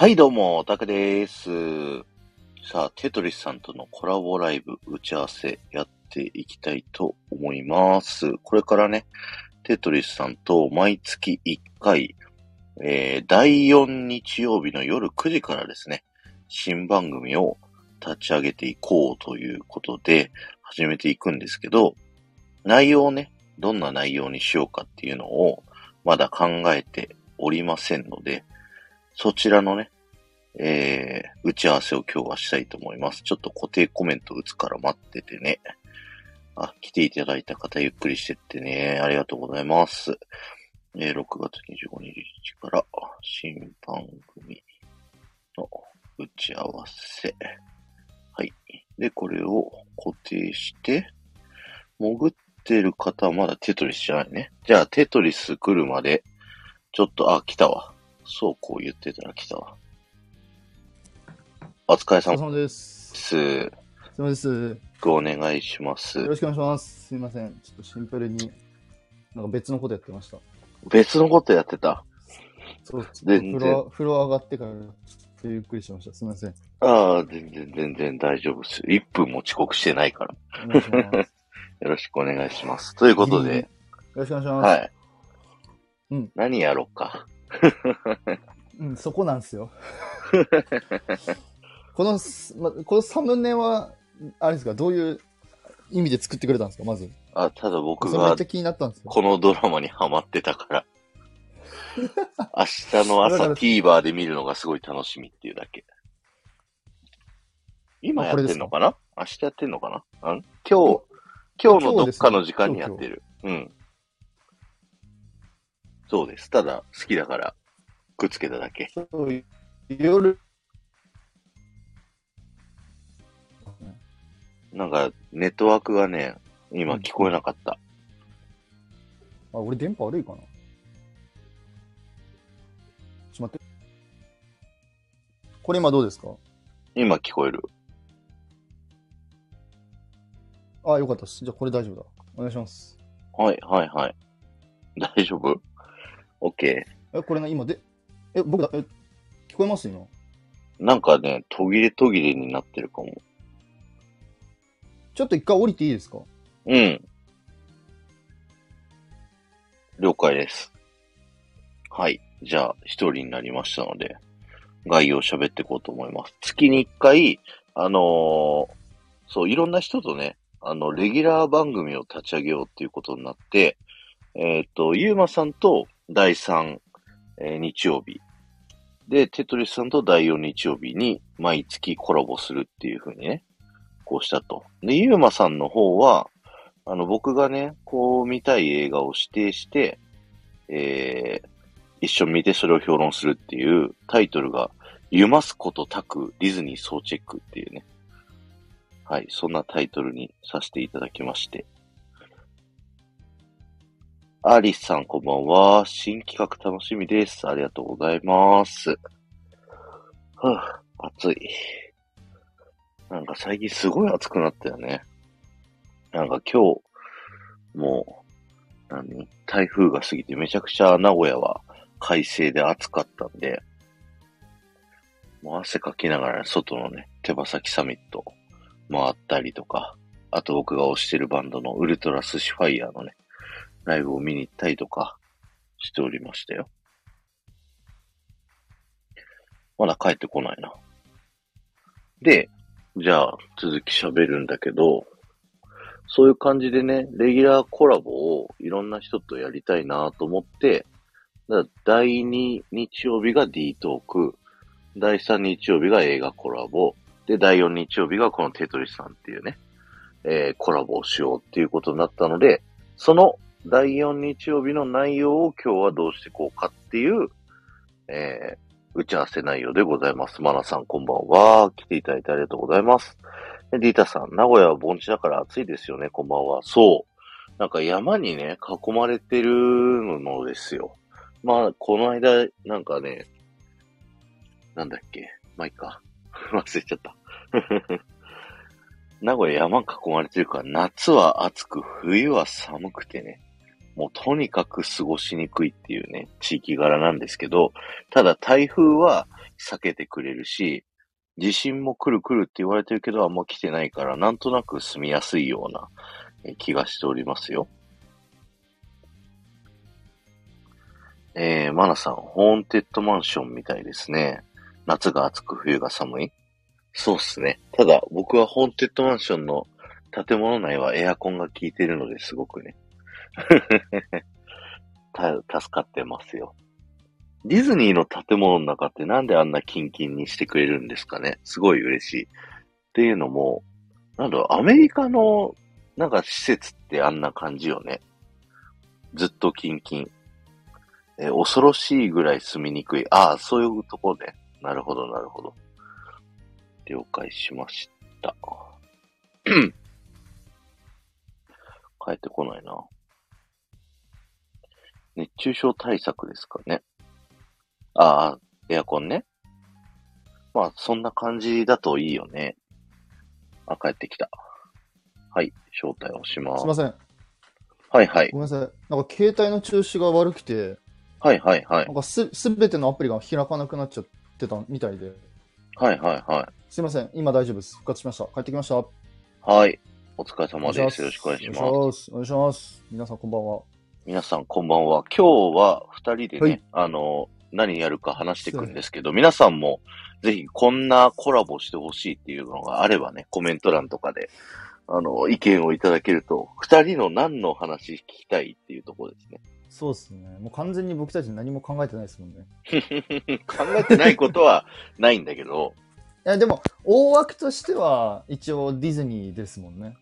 はい、どうも、オタクです。さあ、テトリスさんとのコラボライブ打ち合わせやっていきたいと思います。これからね、テトリスさんと毎月1回、えー、第4日曜日の夜9時からですね、新番組を立ち上げていこうということで始めていくんですけど、内容をね、どんな内容にしようかっていうのをまだ考えておりませんので、そちらのね、えー、打ち合わせを今日はしたいと思います。ちょっと固定コメント打つから待っててね。あ、来ていただいた方ゆっくりしてってね。ありがとうございます。えー、6月25日から新番組の打ち合わせ。はい。で、これを固定して、潜ってる方はまだテトリスじゃないね。じゃあ、テトリス来るまで、ちょっと、あ、来たわ。そうこう言ってたら来たわ。お疲れお疲れ様様です。です。すいませんです。よお願いします。ろしくお願いします。すいません。ちょっとシンプルに、なんか別のことやってました。別のことやってた？そう、ちょっと全然風呂、風呂上がってから、ちょっとゆっくりしました。すいません。ああ、全然全然大丈夫です。1分も遅刻してないから。お願いします。よ よろしくお願いします。ということで、ろしくお願いします。はい。うん。何やろうか。うん、そこなんですよ。このす、ま、このサムネは、あれですか、どういう意味で作ってくれたんですか、まず。あ、ただ僕がそれめっちゃ気になったんですよ。このドラマにハマってたから。明日の朝 TVer で見るのがすごい楽しみっていうだけ。今やってんのかな？明日やってんのかな？今日、今日のどっかの時間にやってる。うん。そうです。ただ、好きだから、くっつけただけ。そう夜、なんか、ネットワークがね、今聞こえなかった。あ、俺電波悪いかな？ちょっと待って。これ今どうですか？今聞こえる。あ、よかったです。じゃあこれ大丈夫だ。お願いします。はい、はい、はい。大丈夫？?OK。え、これな、今で、え、僕だ、え、聞こえます今？なんかね、途切れ途切れになってるかも。ちょっと一回降りていいですか？うん。了解です。はい。じゃあ、一人になりましたので、概要を喋っていこうと思います。月に一回、あのーそう、いろんな人とね、あの、レギュラー番組を立ち上げようっていうことになって、えっ、と、ゆうまさんと第3、えー日曜日。で、テトリスさんと第4日曜日に毎月コラボするっていう風にね、こうしたと。で、ゆうまさんの方は、あの、僕がね、こう見たい映画を指定して、えー、一緒に見てそれを評論するっていうタイトルが、ゆますことたくディズニー総チェックっていうね。はい、そんなタイトルにさせていただきまして。アリスさんこんばんは。新企画楽しみです。ありがとうございます。はぁ、暑い。なんか最近すごい暑くなったよね。なんか今日、もう、何？台風が過ぎてめちゃくちゃ名古屋は快晴で暑かったんで、もう汗かきながら外のね、手羽先サミット回ったりとか、あと僕が推してるバンドのウルトラスシファイヤーのね、ライブを見に行ったりとかしておりましたよ。まだ帰ってこないな。で、じゃあ続き喋るんだけど、そういう感じでね、レギュラーコラボをいろんな人とやりたいなと思って、だ第2日曜日が D トーク、第3日曜日が映画コラボ、で、第4日曜日がこのテトリスさんっていうね、えーコラボをしようっていうことになったので、その第4日曜日の内容を今日はどうしていこうかっていう、えー打ち合わせ内容でございます。マナさんこんばんは。来ていただいてありがとうございます。ディータさん、名古屋は盆地だから暑いですよね、こんばんは。そう。なんか山にね、囲まれてるのですよ。まあ、この間、なんかね、なんだっけ、まあいいか。忘れちゃった。名古屋山囲まれてるから、夏は暑く、冬は寒くてね。もうとにかく過ごしにくいっていうね、地域柄なんですけど、ただ台風は避けてくれるし、地震も来る来るって言われてるけど、あんま来てないから、なんとなく住みやすいような気がしておりますよ。えー、マナさん、ホーンテッドマンションみたいですね。夏が暑く冬が寒いそうっすね。ただ、僕はホーンテッドマンションの建物内はエアコンが効いてるのですごくね。た、助かってますよ。ディズニーの建物の中ってなんであんなキンキンにしてくれるんですかね？すごい嬉しい。っていうのも、なんだろう、アメリカのなんか施設ってあんな感じよね。ずっとキンキン。え恐ろしいぐらい住みにくい。ああ、そういうとこね。なるほど、なるほど。了解しました。帰ってこないな。熱中症対策ですかね。ああ、エアコンね。まあ、そんな感じだといいよね。あ、帰ってきた。はい、招待をしますすい。ません。はいはいご。めんなさい。なんか携帯の調子が悪くて、はいはいはいな。んかす、すべてのアプリが開かなくなっちゃってたみたいで。はいはいはい。すいません。今大丈夫です。復活しました。帰ってきました。おはい。お疲れ様です。よろしく。お願いします。お願いします。皆さんこんばんは。皆さんこんばんは。今日は二人でね、はいあの、何やるか話していくんですけど、皆さんもぜひこんなコラボしてほしいっていうのがあればね、コメント欄とかで、あの、意見をいただけると、二人の何の話聞きたいっていうところですね。そうですね。もう完全に僕たち何も考えてないですもんね。考えてないことはないんだけど、いや、でも、大枠としては、一応ディズニーですもんね。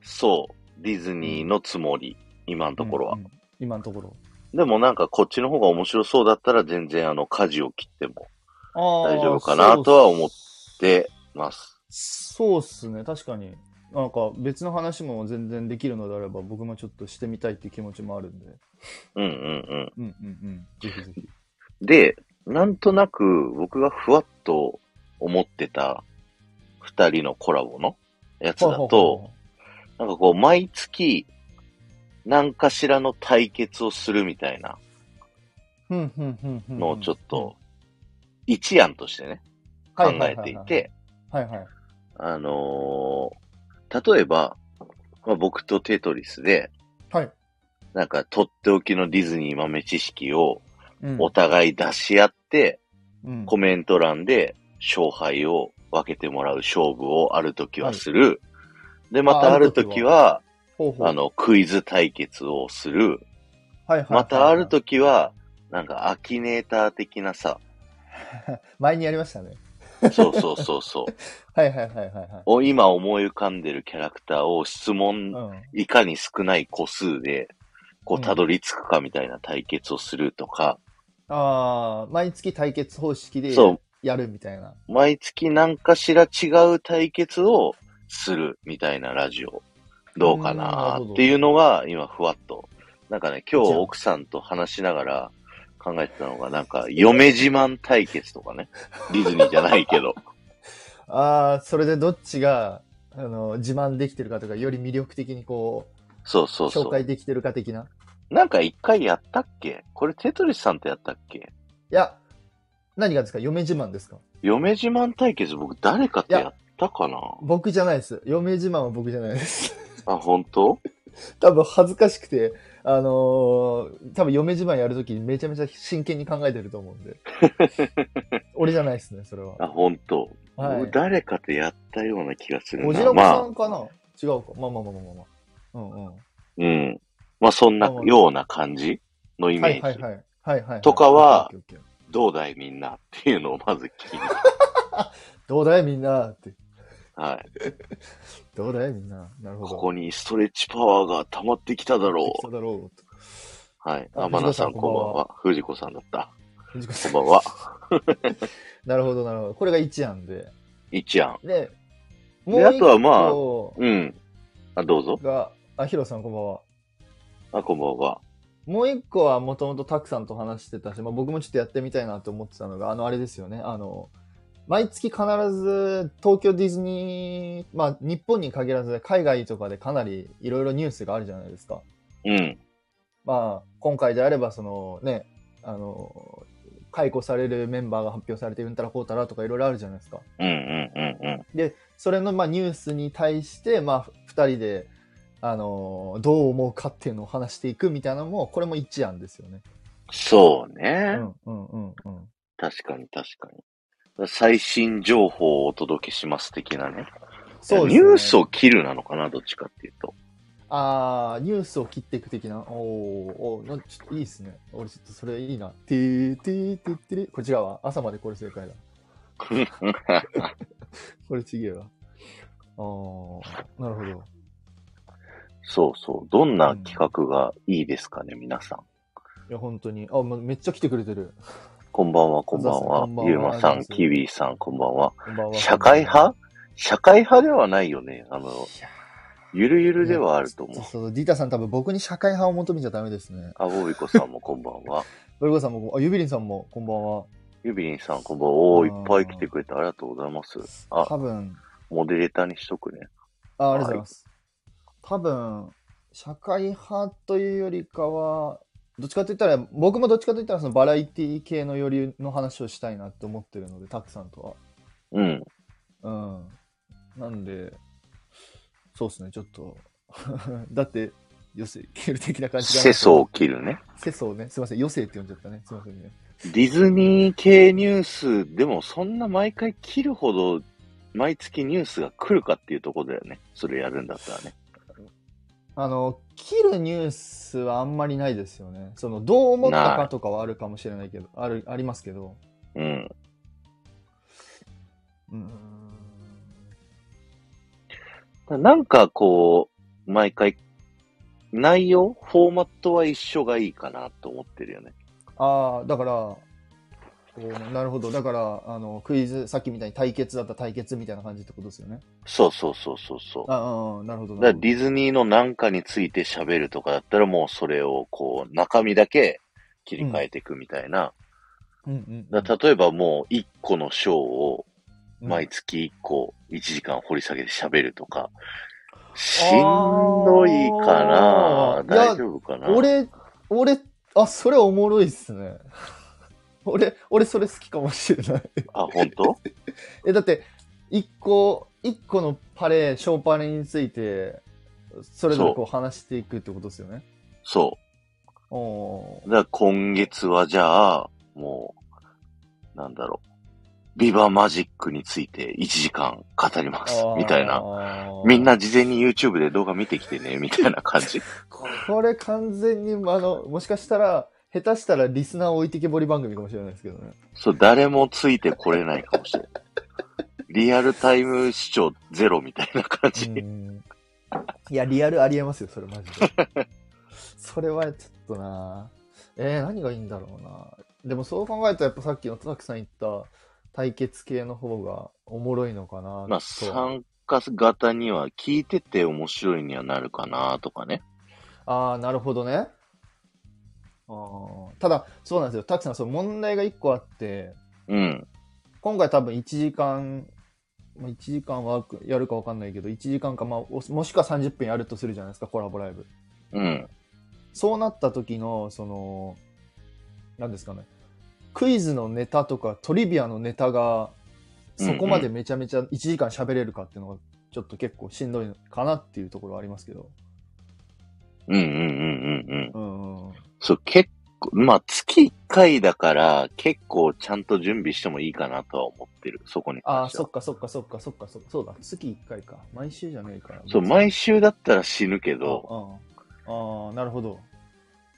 そう、ディズニーのつもり、今のところは。うんうん今のところ。でもなんかこっちの方が面白そうだったら全然あの、舵を切っても大大丈夫かなとは思っでます。そうっすね、確かに。なんか別の話も全然できるのであれば、僕もちょっとしてみたいっていう気持ちもあるんで。うんうんうん。うんうんうん。で、なんとなく僕がふわっと思ってた二人のコラボのやつだと、なんかこう毎月何かしらの対決をするみたいなのをちょっと一案としてね、考えていて、はいはい。あのー例えば、まあ、僕とテトリスで、はい。なんかとっておきのディズニー豆知識をうんお互い出し合って、うんコメント欄で勝敗を分けてもらう勝負をある時はする。で、またある時は、ほうほうあの、クイズ対決をする。はいはいはいはいまたある時は、なんかアキネーター的なさ、前にやりましたね。そうそうそうそう。はいはいはいはいはい。を今思い浮かんでるキャラクターを質問うん。いかに少ない個数で、こうんう、たどり着くかみたいな対決をするとか、ああ、毎月対決方式でそうやるみたいな。毎月何かしら違う対決をするみたいなラジオ、どうかうんなっていうのが今ふわっと。なんかね、今日奥さんと話しながら考えてたのが、なんか、嫁自慢対決とかね。ディズニーじゃないけど。ああ、それでどっちが、あの、自慢できてるかとか、より魅力的にこそうそうう、紹そう。介できてるか的な？なんか一回やったっけ？これテトリスさんとやったっけ？いや、何がですか？嫁自慢ですか？嫁自慢対決僕誰かとやったかな？僕じゃないです。嫁自慢は僕じゃないです。あ、本当？多分恥ずかしくて、あのー多分嫁自慢やるときにめちゃめちゃ真剣に考えてると思うんで。俺じゃないですね、それは。あ、本当、はい僕誰かとやったような気がするな。おじらこまあさんかな、違うか。まあまあまあまあまあまあ。うんうん。うん。まあそんなような感じ？のイメージ？はいはいはい。はいはいはい。とかはどうだいみんなっていうのをまず聞きに。どうだいみんなって。はい。どうだいみんな。なるほど。ここにストレッチパワーが溜まってきただろそうだろう。う。はい。あ天野さんこんばんは。藤子さんだった。藤子さんこんばんは。なるほどなるほど。これが1案で。一案。で、であとはまあ個うん。あ、どうぞ。が、あ、ヒロさんこんばんは。あ、こんばんは。もう一個はもともとたくさんと話してたし、まあ、僕もちょっとやってみたいなと思ってたのが、あの、あれですよね。あの、毎月必ず東京ディズニー、まあ日本に限らず海外とかでかなりいろいろニュースがあるじゃないですか。うん。まあ今回であればそのね、あの、解雇されるメンバーが発表されてうんたらこうたらとかいろいろあるじゃないですか。うんうんうんうん。で、それのまあニュースに対して、まあ、二人で、あのーどう思うかっていうのを話していくみたいなのも、これも一案ですよね。そううね。んうんうんうん。確かに確かに。最新情報をお届けします的なね。そうね。ニュースを切るなのかな、どっちかっていうと。ああ、ニュースを切っていく的な。おーおー、なんちょっといいですね。俺ちょっとそれいいな。てーてーてーてーこれ違うわ。朝までこれ正解だ。これちげえわ。あー、なるほど。そうそう。どんな企画がいいですかね、皆さん。いや、本当に。あ、まめっちゃ来てくれてる。こんばんは、こんばんはゆうまさん、キウイさん、こんばんは。社会派？社会派ではないよね。あの、ゆるゆるではあると思うそう。そう、ディータさん多分僕に社会派を求めちゃダメですね。あ、ボビコさんもこんばんは。ボイゴさんも、あ、ユビリンさんもこんばんは。ゆびりんさん、こんばんは。おー、いっぱい来てくれてありがとうございます。あ、多分、モデレーターにしとくね。あありがとうございます。多分、社会派というよりかは、どっちかといったら、僕もどっちかといったら、そのバラエティ系のよりの話をしたいなって思ってるので、たくさんとうん。は。うん。なんで、そうですね、ちょっと。だって、余生切る的な感じが。世相を切るね。世相ね。すいません、余生って呼んじゃったね。すいませんね。ディズニー系ニュースでもそんな毎回切るほど毎月ニュースが来るかっていうところだよね。それやるんだったらね。あの、切るニュースはあんまりないですよね。その、どう思ったかとかはあるかもしれないけど、ある、ありますけど。うん。うーん。なんかこう、毎回、内容フォーマットは一緒がいいかなと思ってるよね。ああ、だから、なるほど。だから、あの、クイズ、さっきみたいに対決だったら対決みたいな感じってことですよね。そうそうそうそうそう。ああ、なるほど。だからなるほどディズニーのなんかについて喋るとかだったらもうそれをこう中身だけ切り替えていくみたいな。うんうん。例えばもう一個の章をうん毎月一個1時間掘り下げて喋るとか。しんどいかな大丈夫かな俺、俺、あ、それおもろいっすね。俺、俺それ好きかもしれない。あ、本当？え、だって、一個、一個のパレ、ショーパレについて、それぞれこう話していくってことですよね。そおう。だから今月はじゃあ、もう、なんだろう。ビバマジックについて1時間語ります。みたいな。なみん。な事前に YouTube で動画見てきてね、みたいな感じ。これ完全に、あの、もしかしたら、下手したらリスナー置いてけぼり番組かもしれないですけどね。そう、誰もついてこれないかもしれない。リアルタイム視聴ゼロみたいな感じ。うんいや、リアルありえますよ、それマジで。それはちょっとなえー、何がいいんだろうなでもそう考えると、やっぱさっきのたくさん言った対決系の方がおもろいのかなまあ、と参加型には聞いてて面白いにはなるかなとかね。ああ、なるほどね。あーただ、そうなんですよ。たくさん、その問題が1個あって、うん。今回多分1時間、まあ、1時間はやるか分かんないけど、1時間か、まあ、おもしくは30分やるとするじゃないですか、コラボライブ。うん。そうなった時の、その、何ですかね、クイズのネタとかトリビアのネタが、そこまでめちゃめちゃ1時間喋れるかっていうのが、ちょっと結構しんどいのかなっていうところはありますけど。うんうんうんうんうん。うんうん。そう、結構、まあ、月1回だから、結構ちゃんと準備してもいいかなとは思ってる。そこにああ。そっかそっかそっかそっかそっか。そうだ。月1回か。毎週じゃねえから。そう、毎週だったら死ぬけど、ああ、ああなるほど。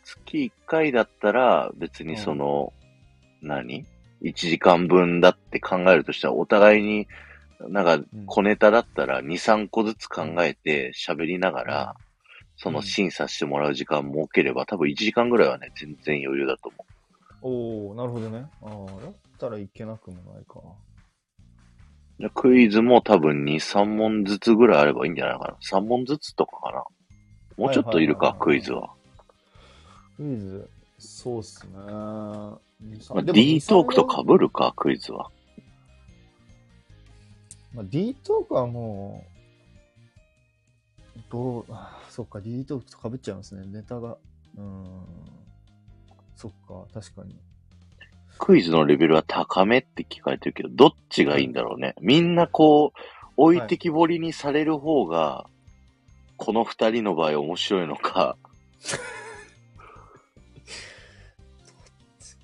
月1回だったら、別にその、何 ?1 時間分だって考えるとしたら、お互いに、なんか、うん小ネタだったら2、3個ずつ考えて喋りながら、その審査してもらう時間設ければ、多分1時間ぐらいはね、全然余裕だと思おおなるほどね。ああ、だったらいけなくもないか。クイズも多分2、3問ずつぐらいあればいいんじゃないかな。3問ずつとかかな。もうちょっといるか、クイズは。クイズ、そうっすね。まあ、D トークと2 3被るか、クイズは。まあ、D トークはもう、どう、あ そっか、D トークと被っちゃいますね。ネタが。うーん。そっか、確かに。クイズのレベルは高めって聞かれてるけど、どっちがいいんだろうね。みんなこう、置いてきぼりにされる方が、この二人の場合面白いのか。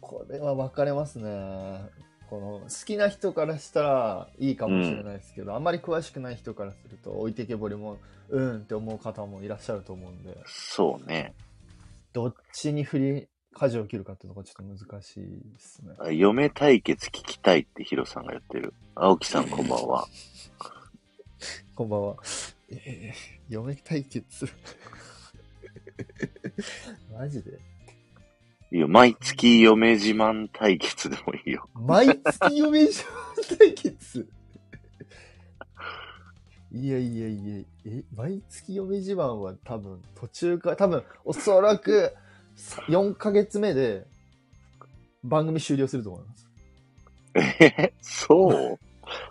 これは分かれますね。この好きな人からしたらいいかもしれないですけど、あんまり詳しくない人からすると置いてけぼりもうんって思う方もいらっしゃると思うんでそうね。どっちに振り舵を切るかっていうのがちょっと難しいですね。嫁対決聞きたいってヒロさんが言ってる。青木さんこんばんは。こんばんは。えー、嫁対決 マジで？いいよ、毎月嫁自慢対決でもいいよ。毎月嫁自慢対決？いやいやいや、え、毎月嫁自慢は多分途中から、多分おそらくさ4ヶ月目で番組終了すると思います。えそう？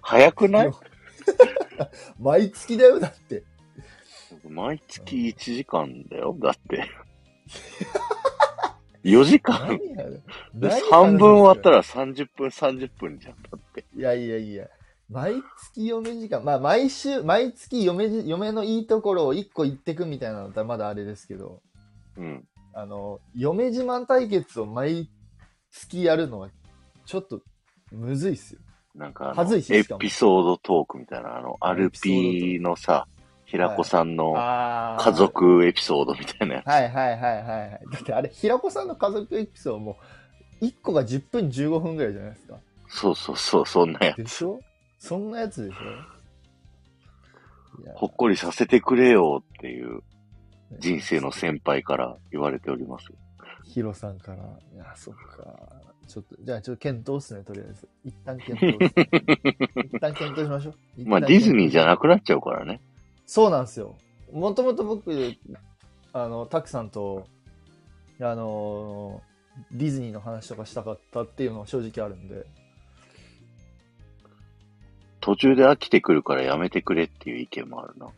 早くない？毎月だよ、だって。毎月1時間だよ。だって。4時間何やねで何半分終わったら。ら30分30分じゃん。だって。いやいやいや。毎月嫁時間、まあ毎週、毎月嫁じ、嫁のいいところを1個言ってくみたいなのだったらまだあれですけど、うん。あの、嫁自慢対決を毎月やるのは、ちょっと、むずいっすよ。なんかあはの、エずいししかもピソードトークみたいな、あの、アルピーのさ、平子さんのあ家族エピソードみたいなやつ。はいはいはいはいはい。だってあれ、平子さんの家族エピソードも、1個が10分15分ぐらいじゃないですか。そうそうそう、そんなやつ。でしょ？そんなやつでしょ？ほっこりさせてくれよっていう人生の先輩から言われております。ヒロさんから。いや、そっか。ちょっと、じゃあ、ちょっと検討っすね、とりあえず。一旦検討っすね、一旦検討しましょう。まあ、ディズニーじゃい。なくなっちゃうからね。そうなんですよ。もともと僕、あの、タクさんと、あの、ディズニーの話とかしたかったっていうのは正直あるんで。途中で飽きてくるからやめてくれっていう意見もあるな。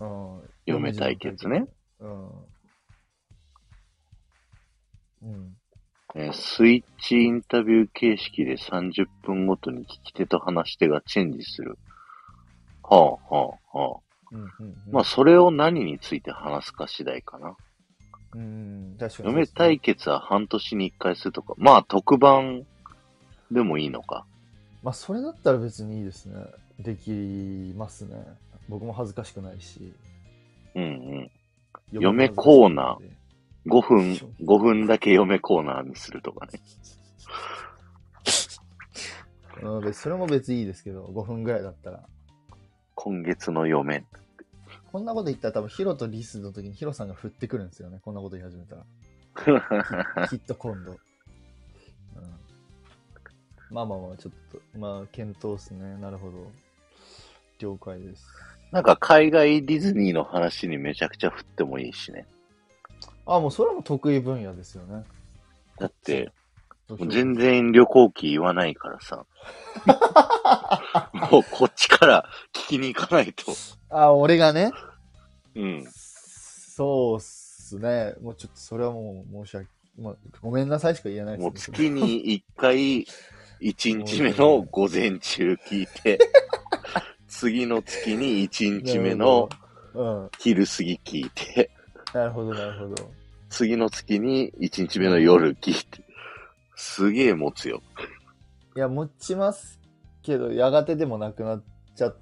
うん。嫁対決ね。うん。うん。えースイッチインタビュー形式で30分ごとに聞き手と話し手がチェンジする。はあ、はあ、はあ。うん。うん。うんまあ、それを何について話すか次第かな。うん、確かに。嫁対決は半年に1回するとか。まあ、特番でもいいのか。まあ、それだったら別にいいですね。できますね。僕も恥ずかしくないし。うんうん。嫁コーナー5分、5分だけ嫁コーナーにするとかね。うん、別それも別にいいですけど、5分ぐらいだったら。今月の嫁。こんなこと言ったら多分ヒロとリスの時にヒロさんが振ってくるんですよね。こんなこと言い始めたら。きっと今度。うん、まあまあまあ、ちょっと、まあ、検討っすね。なるほど。了解です。なんか海外ディズニーの話にめちゃくちゃ振ってもいいしね。あ、もうそれも得意分野ですよね。だって、もう全然旅行記言わないからさ。もうこっちから聞きに行かないと。あ、俺がね？うん。そうっすね。もうちょっとそれはもう申し訳、まあ、ごめんなさいしか言えないもうですね。月に1回、1日目の午前中聞いて、次の月に1日目のうん。昼過ぎ聞いて、なるほど、なるほど。次の月に1日目の夜聞いて、すげえ持つよ。いや、持ちますけど、やがてでもなくなっちゃっ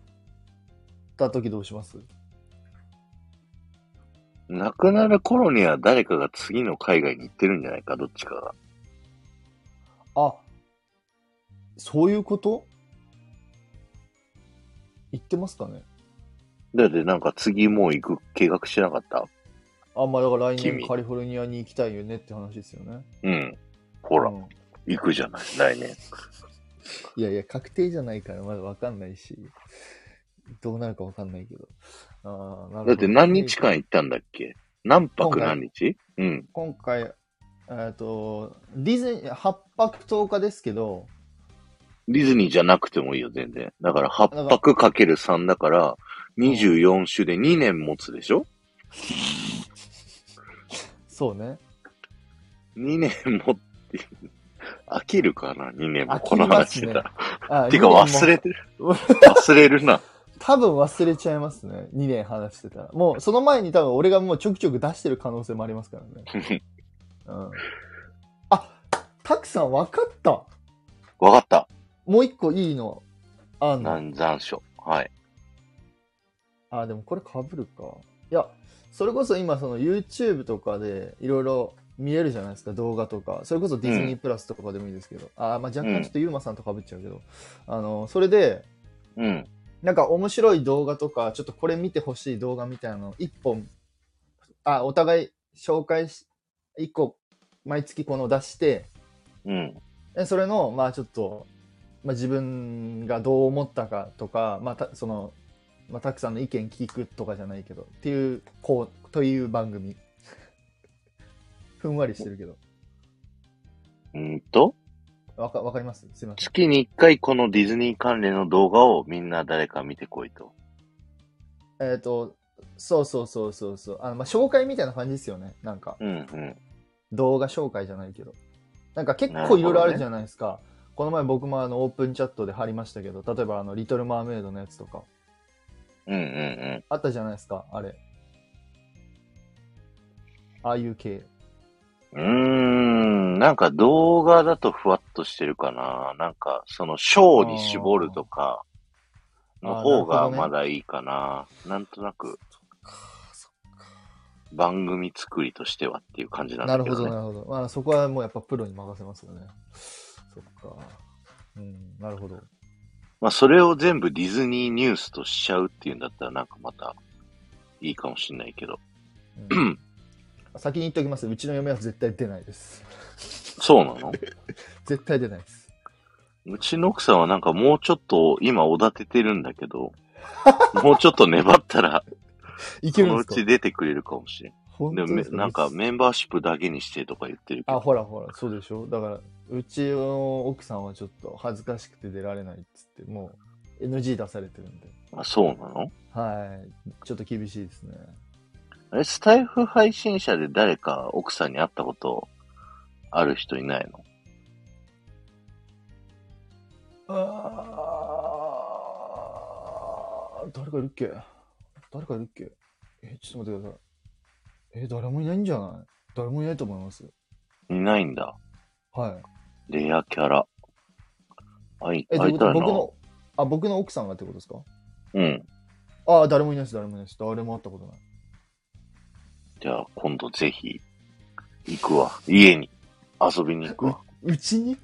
た時どうします？亡くなる頃には誰かが次の海外に行ってるんじゃないか、どっちかが。あ、そういうこと？言ってますかね？だってなんか次もう行く計画してなかった？あ、まあだから来君年カリフォルニアに行きたいよねって話ですよね。うん。ほらう、ん行くじゃない、来年。いやいや、確定じゃないからまだわかんないし、どうなるかわかんないけど。あーなるほどだって何日間行ったんだっけ？何泊何日？うん。今回、えっ、と、ディズニー、8泊10日ですけど、ディズニーじゃなくてもいいよ、全然。だから8泊かける3だから、24週で2年持つでしょ？そうね。?2 年持って、飽きるかな ?2 年も飽このきますね話してか2年も忘れてる。忘れるな。多分忘れちゃいますね。2年話してたら。もう、その前に多分俺がもうちょくちょく出してる可能性もありますからね。うん。あ、たくさん分かった。わかった。もう一個いいのあんの？南山書。はい。あ、でもこれ被るか。いや、それこそ今その YouTube とかでいろいろ見えるじゃないですか、動画とか。それこそディズニープラスとかでもいいですけど。あ、まあ若干ちょっとユーマさんと被っちゃうけど。あの、それで、うん。なんか面白い動画とか、ちょっとこれ見てほしい動画みたいなのを一本、あ、お互い紹介し、一個、毎月この出して、うん。でそれの、まあちょっと、まあ自分がどう思ったかとか、まあた、その、まあたくさんの意見聞くとかじゃないけど、っていう、こう、という番組。ふんわりしてるけど。うんと、わか、わかります？すいません。月に1回このディズニー関連の動画をみんな誰か見てこいと。えっ、と、そうそうそうそうそう。あの、まあ紹介みたいな感じですよね。なんか。うんうん。動画紹介じゃないけど。なんか結構いろいろあるじゃないですか。この前僕もあのオープンチャットで貼りましたけど、例えばあのリトルマーメイドのやつとか、うんうんうん。あったじゃないですか、あれ。ああいう系。うーん、なんか動画だとふわっとしてるかな。なんか、その、ショーに絞るとか、の方がまだいいかな。なんとなく、番組作りとしてはっていう感じなんなるほど、だけどね。なるほど。まあそこはもうやっぱプロに任せますよね。そっか。うん、なるほど。まあ、それを全部ディズニーニュースとしちゃうっていうんだったらなんかまた、いいかもしんないけど。うん 先に言っておきます。うちの嫁は絶対出ないです。そうなの？絶対出ないです。うちの奥さんはなんかもうちょっと今おだててるんだけど、もうちょっと粘ったら、いけるんですか？ち出てくれるかもしれん。でもめ本当ですか？なんかメンバーシップだけにしてとか言ってるけあ、ど。ほらほら、そうでしょだから、うちの奥さんはちょっと恥ずかしくて出られないっつって、もう NG 出されてるんで。あ、そうなの？はい。ちょっと厳しいですね。あれ、スタイフ配信者で誰か奥さんに会ったことある人いないの？あー誰かいるっけ？誰かいるっけ？え、ちょっと待ってください。え、誰もいないんじゃない？誰もいないと思います。いないんだ。はい。レアキャラ。あい、え、どういたいな。と僕の、あ、僕の奥さんがってことですか？うん。ああ、誰もいないです、誰もいないです。誰も会ったことない。じゃあ、今度ぜひ、行くわ。家に遊びに行くわ。うちに？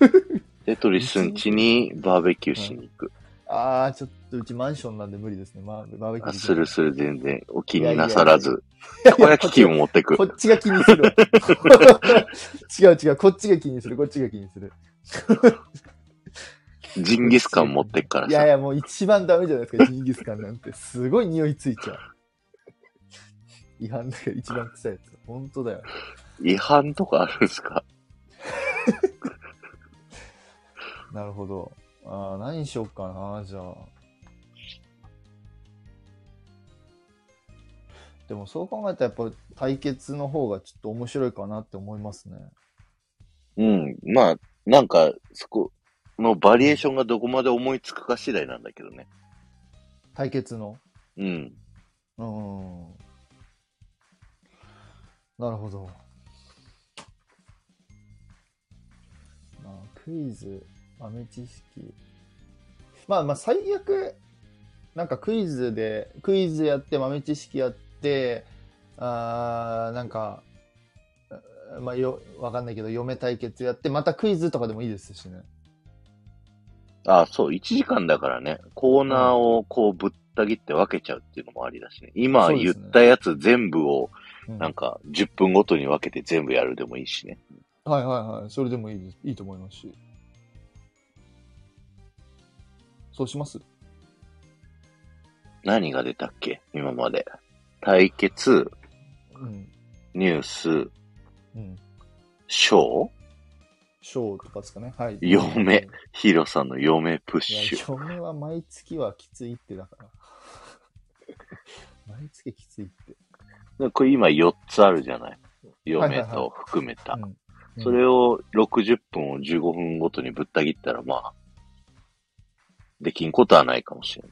テトリスん家にバーベキューしに行く。ああ、ちょっとうちマンションなんで無理ですね。まあ、バーベキューするする全然、お気になさらず。たこ焼き器も持ってくこ。っちが気にするわ。違う違う、こっちが気にする、こっちが気にする。ジンギスカン持ってっからさ。いやいや、もう一番ダメじゃないですか、ジンギスカンなんて。すごい匂いついちゃう。違反だけど一番臭いやつ。本当だよ。違反とかあるんですか？なるほど。ああ、何しようかな、じゃあ。でもそう考えたらやっぱ対決の方がちょっと面白いかなって思いますね。うん。まあ、なんか、そこのバリエーションがどこまで思いつくか次第なんだけどね。対決の？うん。うん。なるほど。まあ、クイズ、豆知識。まあまあ、最悪、なんかクイズで、クイズやって豆知識やって、あーなんか、あまあよ、わかんないけど、嫁対決やって、またクイズとかでもいいですしね。あ、そう、1時間だからね、コーナーをこうぶった切って分けちゃうっていうのもありだしね。今言ったやつ全部を、うんなんか、10分ごとに分けて全部やるでもいいしね。はいはいはい。それでもいい。いいと思いますし。そうします？何が出たっけ？今まで。対決、うん。ニュース、うん。ショー？ショーとかですかね。はい。嫁ヒロさんの嫁プッシュ。嫁は毎月はきついってだから。毎月きついって。これ今4つあるじゃない？嫁と含めた。うん。それを60分を15分ごとにぶった切ったら、まあ、できんことはないかもしれない。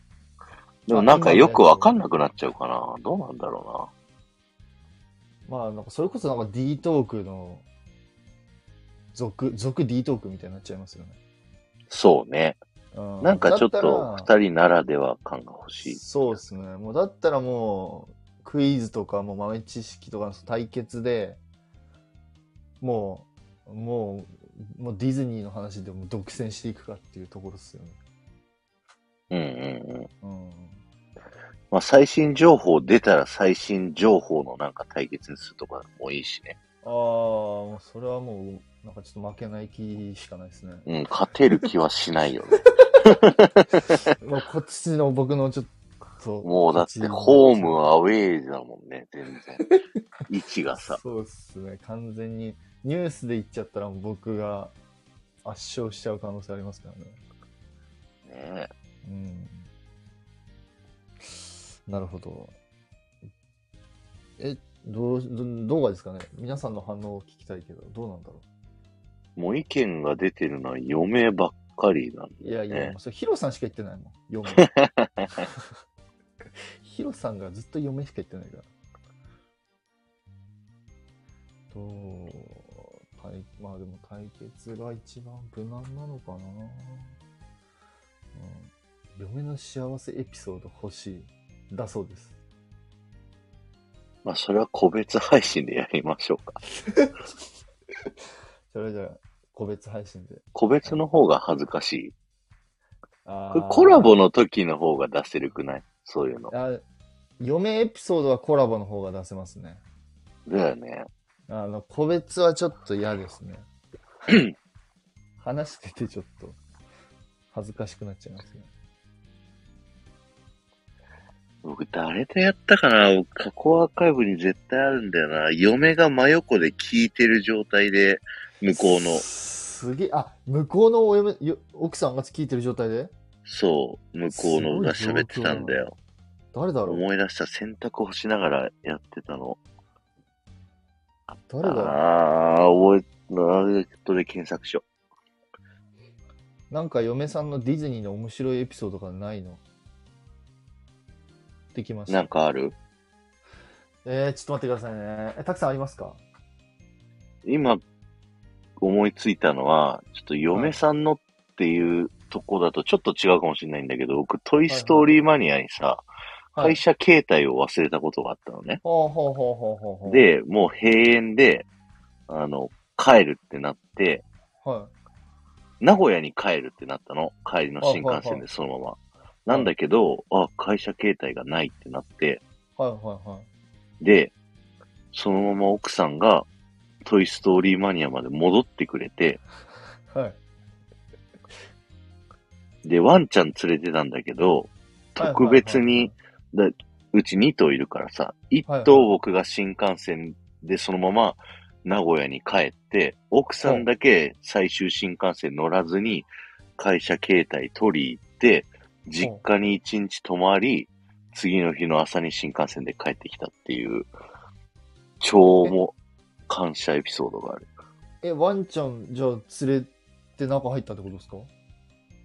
でもなんかよくわかんなくなっちゃうかな。どうなんだろまあ、なんかそれこそなんか D トークの、続、続 D トークみたいになっちゃいますよね。うな。そうね。うんなんかちょっだと二人ならでは感が欲しい。そうですね。もうだったらもう、クイズとかもう豆知識とかの対決で、もう、もう、もうディズニーの話でも独占していくかっていうところですよね。うんうんうん。うん。まあ最新情報出たら最新情報のなんか対決にするとかもいいしね。ああ、もうそれはもう、なんかちょっと負けない気しかないですね。うん、勝てる気はしないよね。もうこっちの僕のちょっと。もうだってホームアウェイだもんね、全然。位置がさ。そうっすね。完全にニュースで言っちゃったら僕が圧勝しちゃう可能性ありますからね。ねうん。なるほど。え、どう、どどうがですかね？皆さんの反応を聞きたいけど、どうなんだろもう意見が出てるのは嫁ばっかりなんう。いだよね。やいや、もうそれヒロさんしか言ってないもん。嫁。ヒロさんがずっと嫁しか言ってないから。と、対まあでも対決が一番無難なのかな。うん。嫁の幸せエピソード欲しい。だそうです。まあそれは個別配信でやりましょうか。それじゃあ、個別配信で。個別の方が恥ずかしい。あコラボの時の方が出せるくない？そういうの。あ嫁エピソードはコラボの方が出せますね。だよね。あの、個別はちょっと嫌ですね。話しててちょっと恥ずかしくなっちゃいますね。僕誰とやったかな？僕過去アーカイブに絶対あるんだよな。嫁が真横で聞いてる状態で、向こうの、すげえ、あ、向こうのお嫁よ奥さんが聞いてる状態で？そう、向こうのが喋ってたんだよ。誰だろう？思い出した洗濯をしながらやってたの。誰だろああ、覚え、あれとで検索しようなんか嫁さんのディズニーの面白いエピソードがないの？できましう。た。なんかある？えー、ちょっと待ってくださいね。え、たくさんありますか？今、思いついたのは、ちょっと嫁さんのっていうとこだとちょっと違うかもしれないんだけど、僕、トイストーリーマニアにさ、はい会社携帯を忘れたことがあったのね。ほうほうほうほうほうほう。、で、もう閉園で、あの、帰るってなって、は名古屋に帰るってなったの。帰りの新幹はいはい線でそのまま。なんだけど、あ、会社携帯がないってなって、い。はいはいはい。で、そのまま奥さんが、トイストーリーマニアまで戻ってくれて、はい。で、ワンちゃん連れてたんだけど、特別に、だうち2頭いるからさ、1頭僕が新幹線でそのまま名古屋に帰って、奥さんだけ最終新幹線乗らずに会社携帯取り行って、実家に1日泊まり、次の日の朝に新幹線で帰ってきたっていう、超も感謝エピソードがある。え、ワンちゃん、じゃあ連れて中入ったってことですか？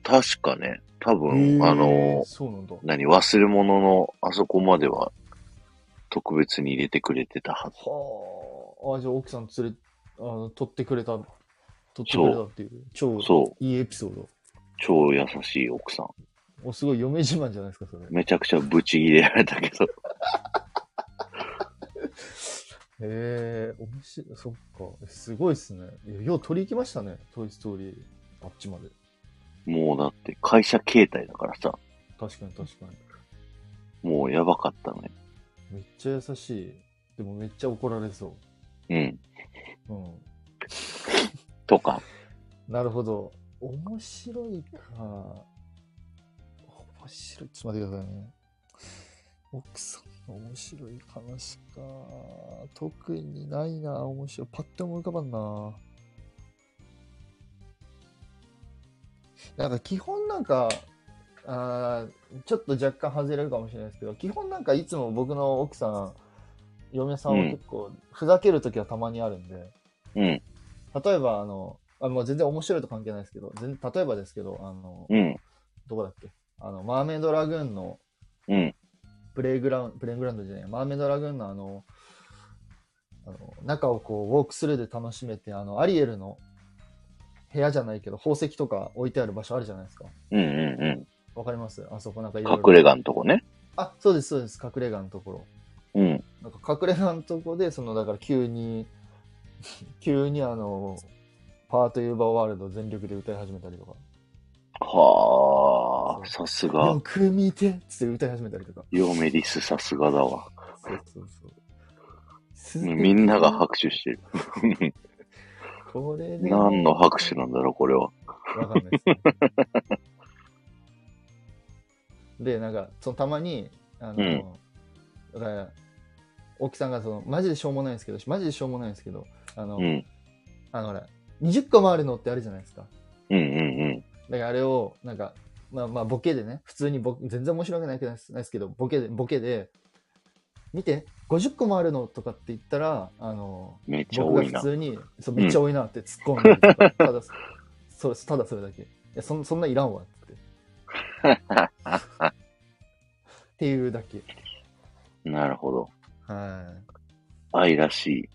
確かね、多へ分、ーあの。何、忘れ物のあそこまでは特別に入れてくれてたはず。はあ。あ、じゃあ奥さん連れ、あの、取ってくれた、取ってくれたっていう、超そう、いいエピソード。超優しい奥さん。お、すごい嫁自慢じゃないですか、それ。めちゃくちゃブチギレられたけど。へえ、面白い、そっか。すごいっすね。よう取り行きましたね、トイストーリー。あっちまで。もうだって会社携帯だからさ、確かに確かに。もうやばかったね。めっちゃ優しい。でもめっちゃ怒られそうん。う。うん。とか。なるほど。面白いか。面白い。ちょっと待ってくださいね。奥さんの面白い話か。特にないな、面白い。パッと思い浮かばんな。なんか基本なんか、あーちょっと若干外れるかもしれないですけど、基本なんかいつも僕の奥さん、嫁さんは結構、ふざけるときはたまにあるんで、うん。例えば、あの、あもう全然面白いと関係ないですけど、全例えばですけど、あの、うん。どこだっけ？あの、マーメイドラグーンのうん。プレイグラウンド、プレイグラウンドじゃない、マーメイドラグーンのあの、あの中をこう、ウォークスルーで楽しめて、あの、アリエルの部屋じゃないけど、宝石とか置いてある場所あるじゃないですか。うんうんわかります？あそこなんかいうん。ろいろ。隠れ家のとこね。あ、そうです、そうです。隠れ家のところ。うん。なんか隠れ家のとこで、その、だから急に、急にあの、パートユーバーワールド全力で歌い始めたりとか。はあ、さすが。よく見てっつって歌い始めたりとか。ヨメリスさすがだわ。そうそうそう。みんなが拍手してる。これで。何の拍手なんだろう、これは。わかんないです。で、なんか、そのたまに、あの、うんだから、大木さんがその、マジでしょうもないんですけど、マジでしょうもないんですけど、あの、うん。あの、ほら、20個もあるのってあるじゃないですか。うんうんだからあれを、なんか、まあまあ、ボケでね、普通にボ全然面白くないですけど、ボケで、ボケで、見て、50個もあるの？とかって言ったら、あの、うん。めっちゃ僕が多いな。普通に、そうめっちゃ多いなって突っ込んだりとか、ただ、そうただそれだけ。いや、そんそんないらんわって。っていうだけ。なるほど。は愛らしい。い。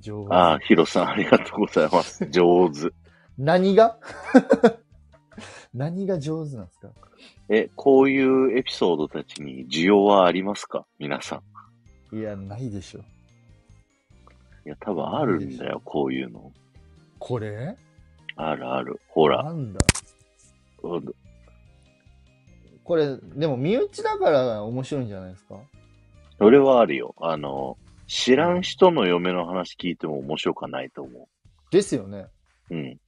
上手。ああ、ヒロさんありがとうございます。上手。何が？何が上手なんですか？え、こういうエピソードたちに需要はありますか？皆さん。いや、ないでしょ。いや、多分あるんだよ、こういうの。これ？あるある。ほら。なんだ？うんこれ、でも身内だから面白いんじゃないですか？それはあるよ。あの、知らん人の嫁の話聞いても面白くはないと思ですよね。う。うん。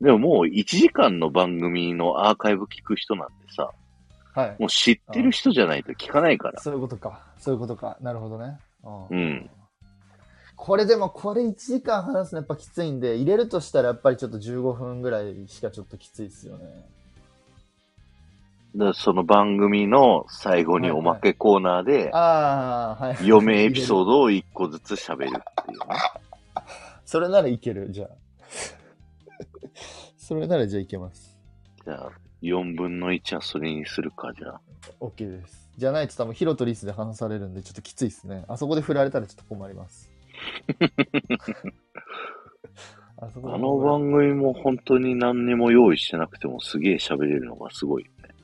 でももう1時間の番組のアーカイブ聞く人なんてさ、はい。もう知ってる人じゃないと聞かないから。そういうことか。そういうことか。なるほどね。ううん。これでも、これ1時間話すのやっぱきついんで、入れるとしたらやっぱりちょっと15分ぐらいしかちょっときついですよね。だその番組の最後におまけコーナーで、ああ、はい。嫁エピソード。ドを1個ずつ喋るっていうね。それならいける、じゃあ。それならじゃあいけます。じゃあ、4分の1はそれにするか、じゃあ。OK です。じゃないと多分ヒロとリスで話されるんでちょっときついですね。あそこで振られたらちょっと困ります。あそこであの番組も本当に何にも用意してなくてもすげえ喋れるのがすごいよね。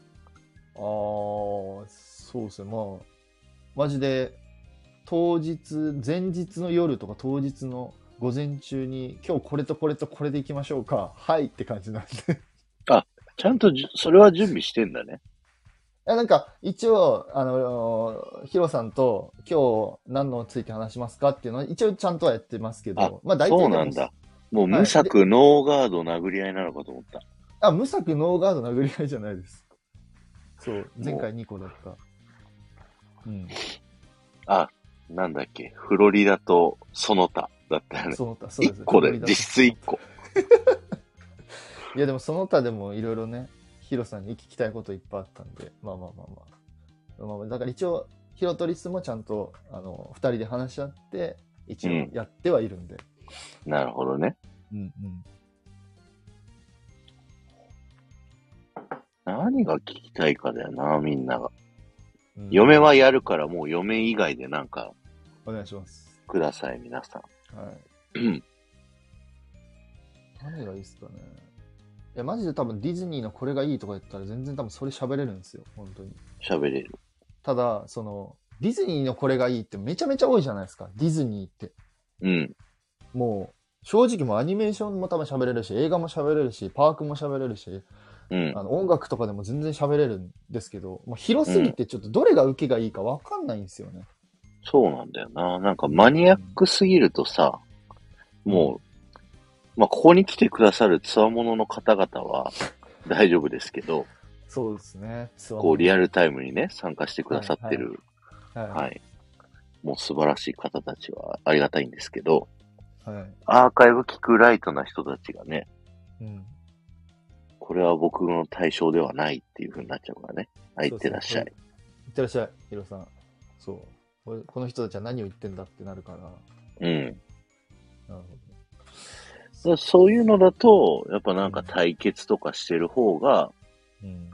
ああ、そうですね。まあ、マジで、当日、前日の夜とか当日の午前中に、今日これとこれとこれでいきましょうか。はいって感じなんで。ちゃんとじゅそれは準備してんだね。いやなんか、一応、あの、ヒロさんと今日何のついて話しますかっていうのは、一応ちゃんとはやってますけあど、まあ大体そうなんだ。もう無策ノーガード殴り合いなのかと思った。あ、無策ノーガード殴り合いじゃないです。そう、前回2個だった。うん。あ、なんだっけ。フロリダとその他だったよね。その他、そうです。1個で実質1個。いやでもその他でもいろいろね、ヒロさんに聞きたいこといっぱいあったんで、まあまあまあまあ。まあまあ、だから一応、ヒロとリスもちゃんと、あの、二人で話し合って、一応やってはいるんで。なるほどね。うんうん。何が聞きたいかだよな、みんなが。うん嫁はやるからもう嫁以外でなんかお願いします。ください、皆さん。はい。何がいいっすかね。いや、マジで多分ディズニーのこれがいいとか言ったら全然多分それ喋れるんですよ、本当に。喋れる。ただ、その、ディズニーのこれがいいってめちゃめちゃ多いじゃないですか、ディズニーって。うん。もう、正直もうアニメーションも多分喋れるし、映画も喋れるし、パークも喋れるし、うんあ。の音楽とかでも全然喋れるんですけど、もう広すぎてちょっとどれが受けがいいかわかんないんですよね。そうなんだよな。なんかマニアックすぎるとさ、もう、まあ、ここに来てくださるつわものの方々は大丈夫ですけど、そうですね。こうリアルタイムにね、参加してくださってる、はい。はい。もう素晴らしい方たちはありがたいんですけど、はい。アーカイブ聞くライトな人たちがね、うん。これは僕の対象ではないっていう風になっちゃうからね。はい、いってらっしゃい。いってらっしゃい、ヒロさん。そう。この人たちは何を言ってんだってなるから。なるうん。ほど。そう。そういうのだと、やっぱなんか対決とかしてる方が、うん。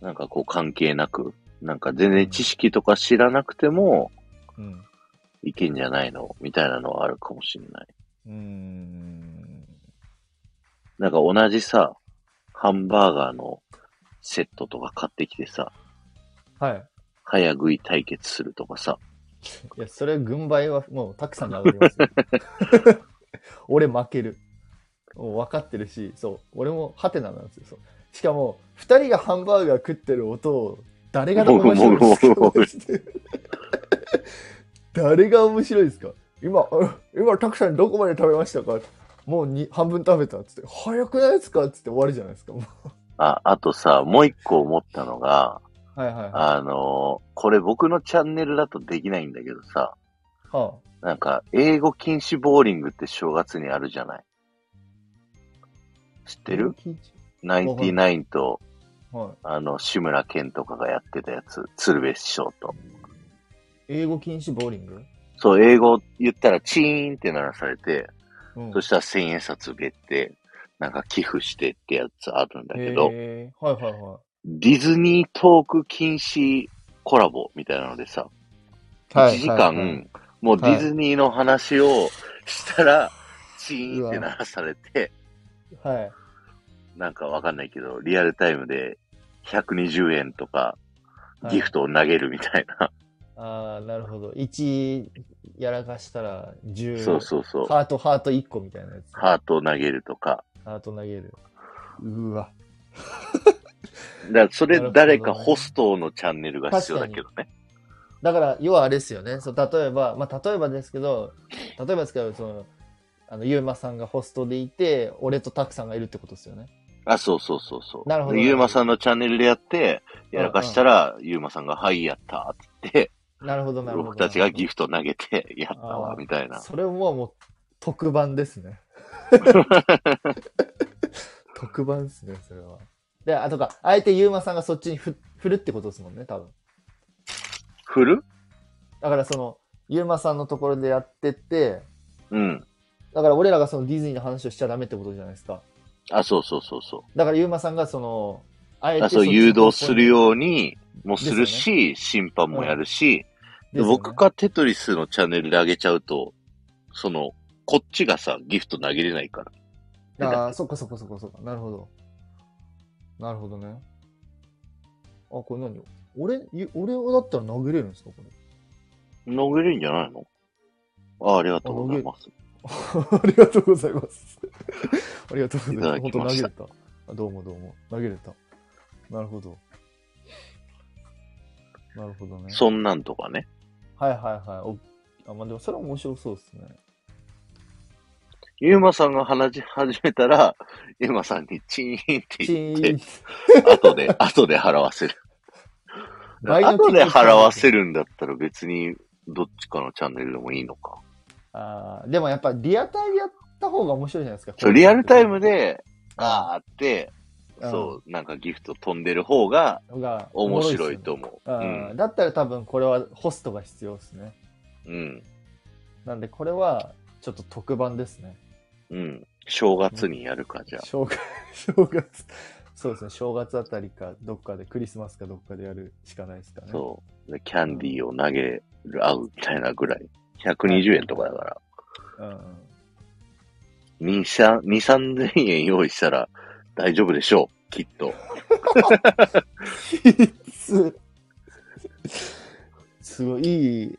なんかこう関係なく、なんか全然知識とか知らなくても、うん。いけんじゃないのみたいなのはあるかもしれない。うーん。なんか同じさ、ハンバーガーのセットとか買ってきてさ、はい。早食い対決するとかさ、いや、それ軍配はもうたくさんに上がりますよ。俺負ける。もう分かってるし、そう。俺もハテナなんですよ。そうしかも、二人がハンバーガー食ってる音を、誰が面白いですか 誰が面白いですか？今、あ 今、たくさんどこまで食べましたか？もうに半分食べたっつって、早くないですか？っつって終わりじゃないですか。もうあ、あとさ、もう一個思ったのが、はいはいはい。あのーこれ僕のチャンネルだとできないんだけどさ、はなんか、英語禁止ボーリングって正月にあるじゃない？知ってる？ナインティナインと、あ、はい。あの、志村けんとかがやってたやつ、鶴瓶師匠と。英語禁止ボーリング？そう、英語言ったらチーンって鳴らされて、うん。そしたら千円札受けて、なんか寄付してってやつあるんだけど、はいはいはい。ディズニートーク禁止コラボみたいなのでさ、はい1時間、はい。はいもうディズニーの話をしたら、チーンって鳴らされて、はい。なんかわかんないけど、リアルタイムで120円とかはいギフトを投げるみたいな。ああ、なるほど。1やらかしたら10。そうそうそう。ハート、ハート1個みたいなやつ。ハートを投げるとか。ハート投げる。うわ。だからそれ誰かホストのチャンネルが必要だけどね。だから、要はあれですよね。そう例えば、まあ、例えばですけど、例えばですけど、その、あの、ゆうまさんがホストでいて、俺とたくさんがいるってことですよね。あ、そうそうそうそう。なるほどでゆうまさんのチャンネルでやって、やらかしたら、ゆうまさんが、はい、やったっって、なるほど、なるほど。僕たちがギフト投げて、やったわみたいな。それももう、特番ですね。特番ですね、それは。で、あとか、あえてゆうまさんがそっちにふ振るってことですもんね、多分。振る？だからその、ゆうまさんのところでやってって、うん。だから俺らがそのディズニーの話をしちゃダメってことじゃないですか。あ、そうそうそうそう。だからゆうまさんがその、あえてあそう、誘導する方ようにもするし、審判もやるし、で僕、がテトリスのチャンネルで上げちゃうと、その、こっちがさ、ギフト投げれないから。ああ、そっかそっかそっかそっか。なるほど。なるほどね。あ、これ何俺、ゆ俺だったら投げれるんですかこれ？投げれるんじゃないの？あありがとうございます。ありがとうございます。ありがとうございます。本当投げれた。あどうもどうも。投げれた。なるほど。なるほどね。そんなんとかね。はいはいはい。おあ、まあでもそれは面白そうですね。ゆうまさんが話し始めたら、ゆうまさんにチーンってチ言って、。後で、後で払わせる。倍の後で払わせるんだったら別にどっちかのチャンネルでもいいのか。あーでもやっぱリアタイでやった方が面白いじゃないですか。そう、リアルタイムで、あーって、うんそう、なんかギフト飛んでる方がが面白いと思思う。うん。だったら多分これはホストが必要ですね。うん。なんでこれはちょっと特番ですね。うん。正月にやるか、じゃあ。正月、正月。そうですね。正月あたりか、どっかで、クリスマスかどっかでやるしかないですかね。そう。でキャンディーを投げる、合うみたいなぐらい。120円とかだから。うんうん。2、3、2 3000円用意したら大丈夫でしょう。きっと。す すごい、いい、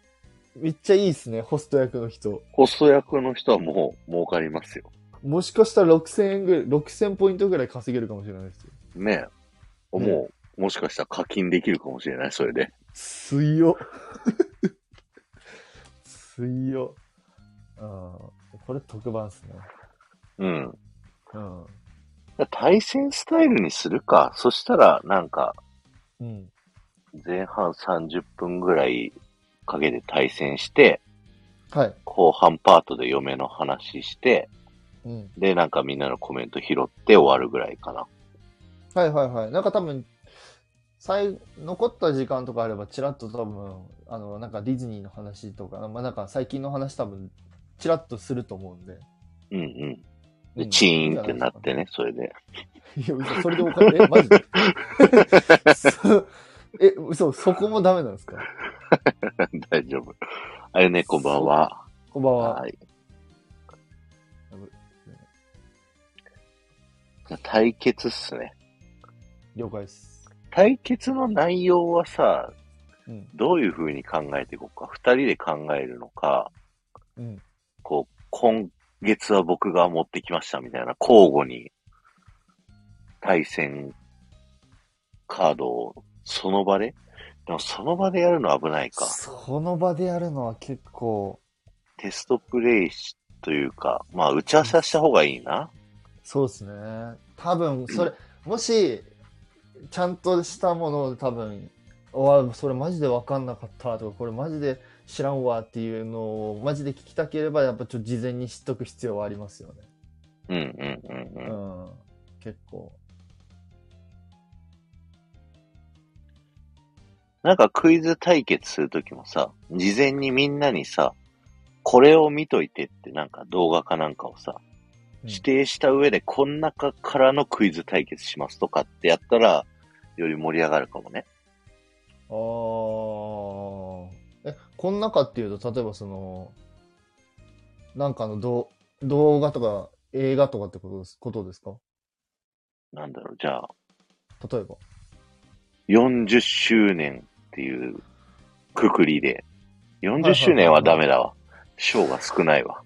めっちゃいいですね、ホスト役の人。ホスト役の人はもう儲かりますよ。もしかしたら6000円ぐらい、6000ポイントぐらい稼げるかもしれないですよ。ねえ。ねもう、もしかしたら課金できるかもしれない、それで。強っ。強っ。うん。これ特番っすね。うん。うん。対戦スタイルにするか。そしたら、なんか、うん。前半30分ぐらいかけて対戦して、はい。後半パートで嫁の話して、うん。で、なんかみんなのコメント拾って終わるぐらいかな。はいはいはい。なんか多分、最残った時間とかあれば、ちらっと多分、あの、なんかディズニーの話とか、まあなんか最近の話多分、ちらっとすると思うんで、うんうん。で、チーンってなってね、それで。いや、嘘、それでおかえ、マジで？そえ、嘘、そこもダメなんですか？大丈夫。あゆね、こんばんは。こんばんは。はい。対決っすね。了解です。対決の内容はさ、うん。どういう風に考えていこうか？二人で考えるのか、うん。こう、今月は僕が持ってきましたみたいな、交互に対戦カードをその場で？でもその場でやるの危ないか。その場でやるのは結構、テストプレイしというか、まあ打ち合わせはした方がいいな。そうですね。多分、それ、もし、ちゃんとしたものを多分、わ、それマジで分かんなかったとか、これマジで知らんわっていうのを、マジで聞きたければ、やっぱちょっと事前に知っとく必要はありますよね。うんうんうんううん。ん。結構。なんかクイズ対決するときもさ、事前にみんなにさ、これを見といてってなんか動画かなんかをさ、うん指定した上でこん中からのクイズ対決しますとかってやったら、より盛り上がるかもね。あーえ、この中っていうと、例えばその、なんかの動動画とか映画とかってことですことですか？なんだろう、じゃあ、例えば。40周年っていうくくりで、40周年はダメだわ。賞が少ないわ。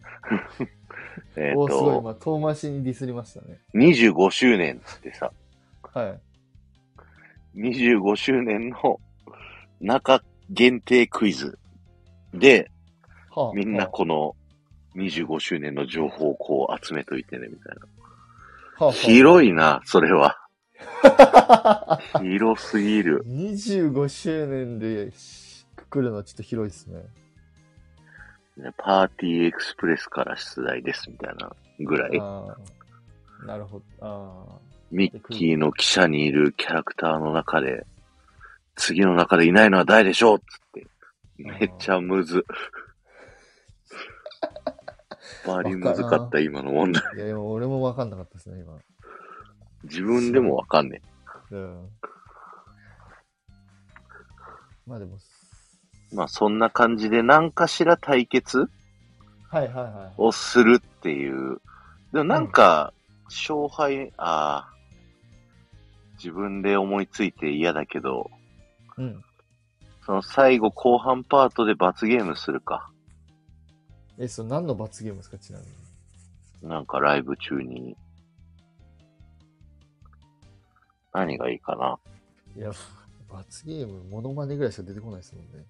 え っおーすごい、と、今、遠回しにディスりましたね。25周年ってさ、はい。25周年の中限定クイズで、はあ、みんなはこの25周年の情報をこう集めといてね、みたいな。あはあ、広いな、それは。広すぎる。25周年でくくるのはちょっと広いですね。ねパーティーエクスプレスから出題です、みたいなぐらい。ああ。なるほど。あミッキーの記者にいるキャラクターの中で、次の中でいないのは誰でしょうっつって。めっちゃむず。バリむずかった、今の問題。あ。いや、でも俺も分かんなかったですね、今。自分でもわかんねうん。まあでも、え。まあそんな感じで何かしら対決はいはいはい。をするっていう。でもなんか、勝敗、ああ、自分で思いついて嫌だけど、うん。その最後後半パートで罰ゲームするか。え、それ何の罰ゲームですか、ちなみに。なんかライブ中に。何がいいかな。いや、罰ゲーム、モノマネぐらいしか出てこないですもんね。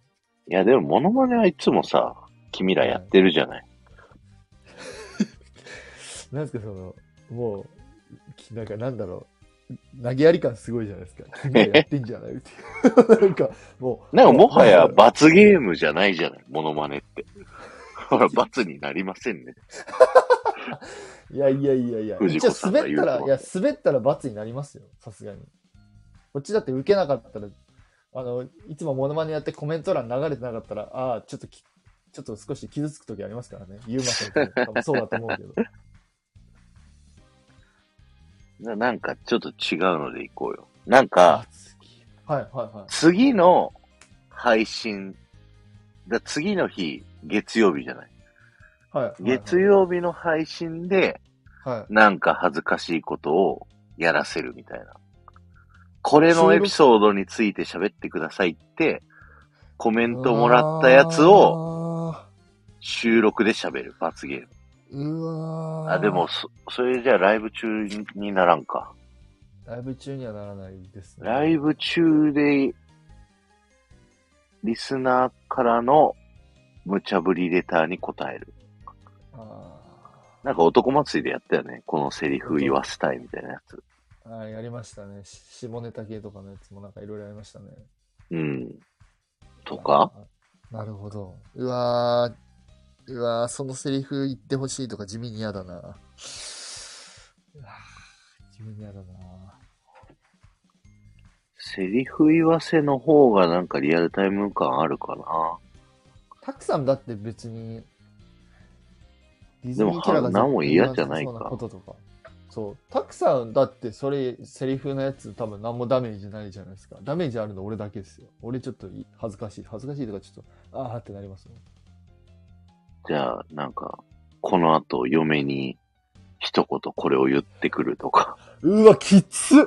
いや、でもモノマネはいつもさ、君らやってるじゃない。なんですか、その、もう、きなんかなんだろう、投げやり感すごいじゃないですか。やってんじゃないっていう。なんか、もう。なんかもはや罰ゲームじゃないじゃない、モノマネって。ほら、罰になりませんね。いやいやいやいや、藤一応子さんが言うと滑ったら、いや、滑ったら罰になりますよ、さすがに。こっちだって受けなかったら、あの、いつもモノマネやってコメント欄流れてなかったら、ああ、ちょっとき、ちょっと少し傷つく時ありますからね。ユーマさんと多分そうだと思うけど。ななんかちょっと違うのでいこうよ。なんか、はいはいはい。次の配信、だ次の日、月曜日じゃない。はいはいはい月曜日の配信で、はい。なんか恥ずかしいことをやらせるみたいな。これのエピソードについて喋ってくださいって、コメントもらったやつをを、収録で喋る、罰ゲーム。うわーあ、でも、そ、それじゃあライブ中にならんか。ライブ中にはならないですね。ライブ中で、リスナーからの無茶ぶりレターに答える。あなんか男祭りでやったよね。このセリフ言わせたいみたいなやつ。ーあー、やりましたね。し下ネタ系とかのやつもなんかいろいろありましたね。うん。とか？あーなるほど。うわー、うわー、そのセリフ言ってほしいとか地味に嫌だな。うわー地味に嫌だな。セリフ言わせの方がなんかリアルタイム感あるかな。たくさんだって別に、ディズニーキャラが何も嫌じゃないかととか。そう。たくさん、だってそれ、セリフのやつ多分何もダメージないじゃないですか。ダメージあるの俺だけですよ。俺ちょっとい恥ずかしい。恥ずかしいとかちょっと、あーってなりますね。じゃあ、なんか、この後、嫁に一言これを言ってくるとか。うわ、きつっ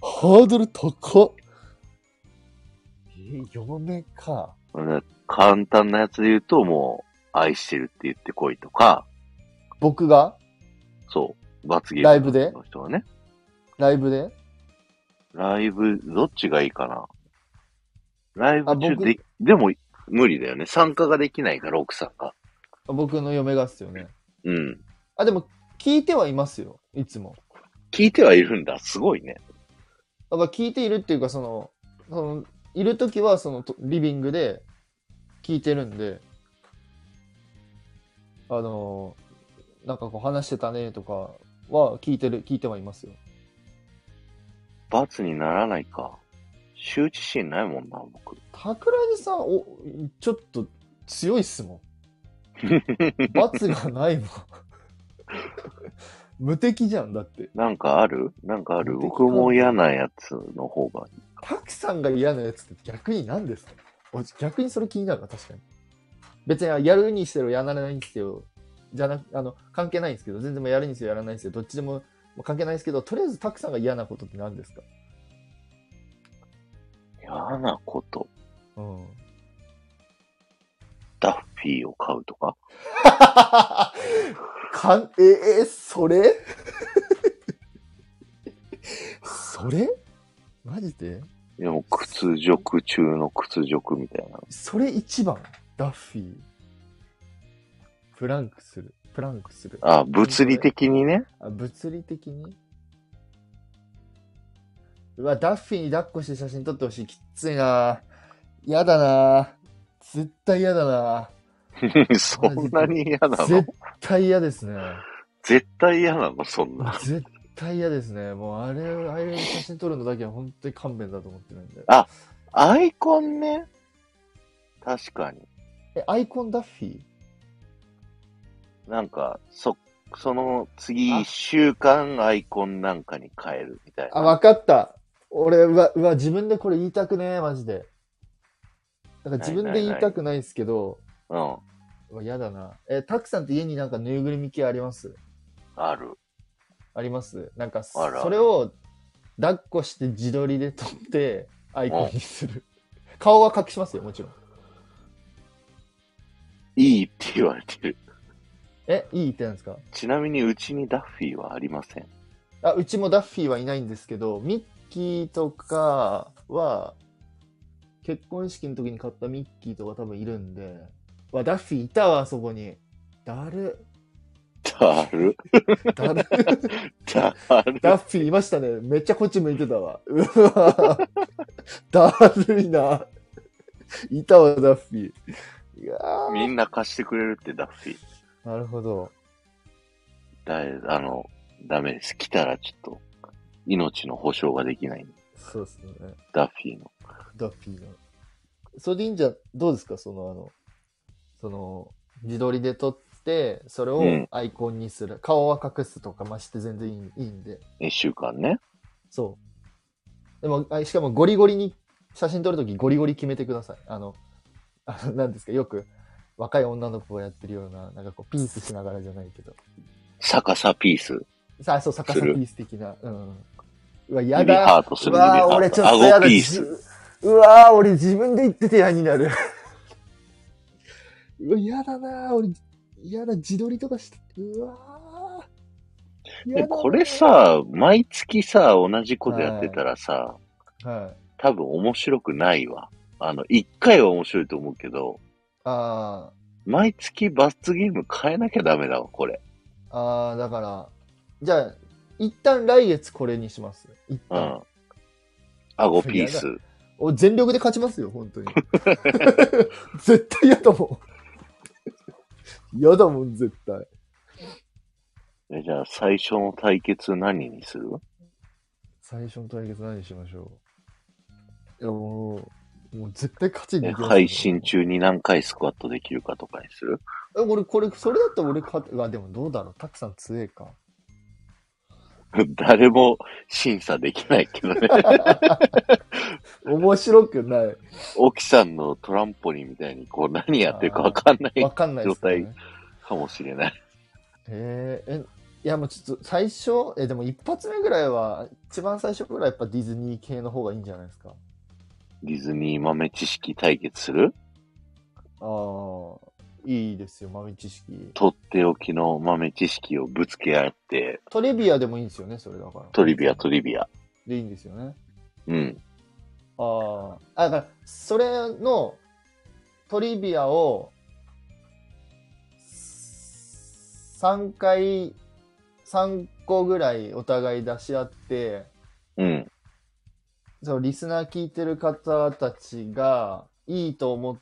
ハードル高っ。え、嫁か。簡単なやつで言うと、もう、愛してるって言ってこいとか、僕が？そう、罰ゲームライブで？の人はね。ライブで？ライブ、どっちがいいかなライブ中で、でも、無理だよね。参加ができないから、奥さんが。僕の嫁がっすよね。うん。あ、でも、聞いてはいますよ。いつも。聞いてはいるんだ。すごいね。だから聞いているっていうか、その、そのいるときは、その、とリビングで聞いてるんで、あの、なんかこう話してたねとかは聞いてる、聞いてはいますよ。罰にならないか。羞恥心ないもんな、僕。桜地さん、お、ちょっと強いっすもん。罰がないもん。無敵じゃん、だって。なんかある？なんかある？僕も嫌なやつの方がいい。タクさんが嫌なやつって逆に何ですか？俺逆にそれ気になるな、確かに。別にやるにしてよ、やらないにしてよ、じゃなく、あの、関係ないんですけど、全然やるにせよ、やらないにせよ、どっちでも関係ないですけど、とりあえずタクさんが嫌なことって何ですか？嫌なこと。うん。ダッフィーを買うとか？かん、え、え、それ？それ？マジで？いやもう屈辱中の屈辱みたいな。それ一番？ダッフィー？プランクする。プランクする。あ、物理的にね。あ物理的に？うわ、ダッフィーに抱っこして写真撮ってほしい。きっついな嫌だな絶対嫌だな そんなに嫌なの？絶対嫌ですね。絶対嫌なの？そんな。絶対嫌ですね。もうあれ、あれ写真撮るのだけは本当に勘弁だと思ってるんで。アイコンね。確かに。え、アイコンダッフィー？なんか、そ、その次一週間アイコンなんかに変えるみたいあ、な。わかった。俺、うわ、うわ、自分でこれ言いたくねえ、マジで。だから自分で言いたくないですけど、うん。嫌だな。え、タクさんって家になんかぬいぐるみ系あります？ある。あります？なんか、あらそれを抱っこして自撮りで撮ってアイコンにする。顔は隠しますよ、もちろん。いいって言われてる。え、いいってなんですか？ちなみにうちにダッフィーはありません。あ、うちもダッフィーはいないんですけど、ミッキーとかは、結婚式の時に買ったミッキーとか多分いるんで、わ、ダッフィーいたわ、そこに。だる。だる？だる。だる？ダッフィーいましたね。めっちゃこっち向いてたわ。うわだるいな。いたわ、ダッフィー。いやーみんな貸してくれるってダッフィー。なるほど。だい、あの、ダメです。来たらちょっと、命の保証ができない。そうですね。ダッフィーの。ダッフィーの。それでいいんじゃ、どうですか？その、あの、その、自撮りで撮って、それをうんアイコンにする。顔は隠すとかまして全然いいいいんで。一週間ね。そう。でも、あしかもゴリゴリに、写真撮るときゴリゴリ決めてください。あの、あの、なんですか、よく若い女の子がやってるような、なんかこう、ピースしながらじゃないけど。逆さピース。さあ、そう、逆さピース的な。うん。うわ、や指だ。ハートする。う指ハート俺ちょっとやだ。顎ピース。じうわー、俺自分で言ってて嫌になる。うわ、嫌だなー、俺、嫌だ、自撮りとかして、うわー。これ、さ、毎月さ、同じことやってたらさ、はい。多分面白くないわ。あの、一回は面白いと思うけど、あ毎月罰ゲーム変えなきゃダメだわ、これ。ー、あー、だから、じゃあ、一旦来月これにします。一う旦。ん。顎ピース。お全力で勝ちますよ、本当に。絶対嫌だもん。嫌だもん、絶対。えじゃあ、最初の対決何にする？最初の対決何しましょういや、もう、もう絶対勝ちにえできますよ配信。中に何回スクワットできるかとかにする？え俺、これ、それだったら俺勝て、うわ、でもどうだろう。たくさん強えか。誰も審査できないけどね。面白くない。沖さんのトランポリンみたいに、こう何やってるかわかんないわかんないですよね。かもしれない。へえ、え、いやもうちょっと最初、え、でも一発目ぐらいは、一番最初ぐらいやっぱディズニー系の方がいいんじゃないですか？ディズニー豆知識対決する？ああ、いいですよ、豆知識。とっておきの豆知識をぶつけ合って、トリビアでもいいんですよね、それだから。トリビア、トリビア。でいいんですよね。うん。ああ、あ、だから、それのトリビアを、3回、3個ぐらいお互い出し合って、うん。そのリスナー聞いてる方たちがいいと思っ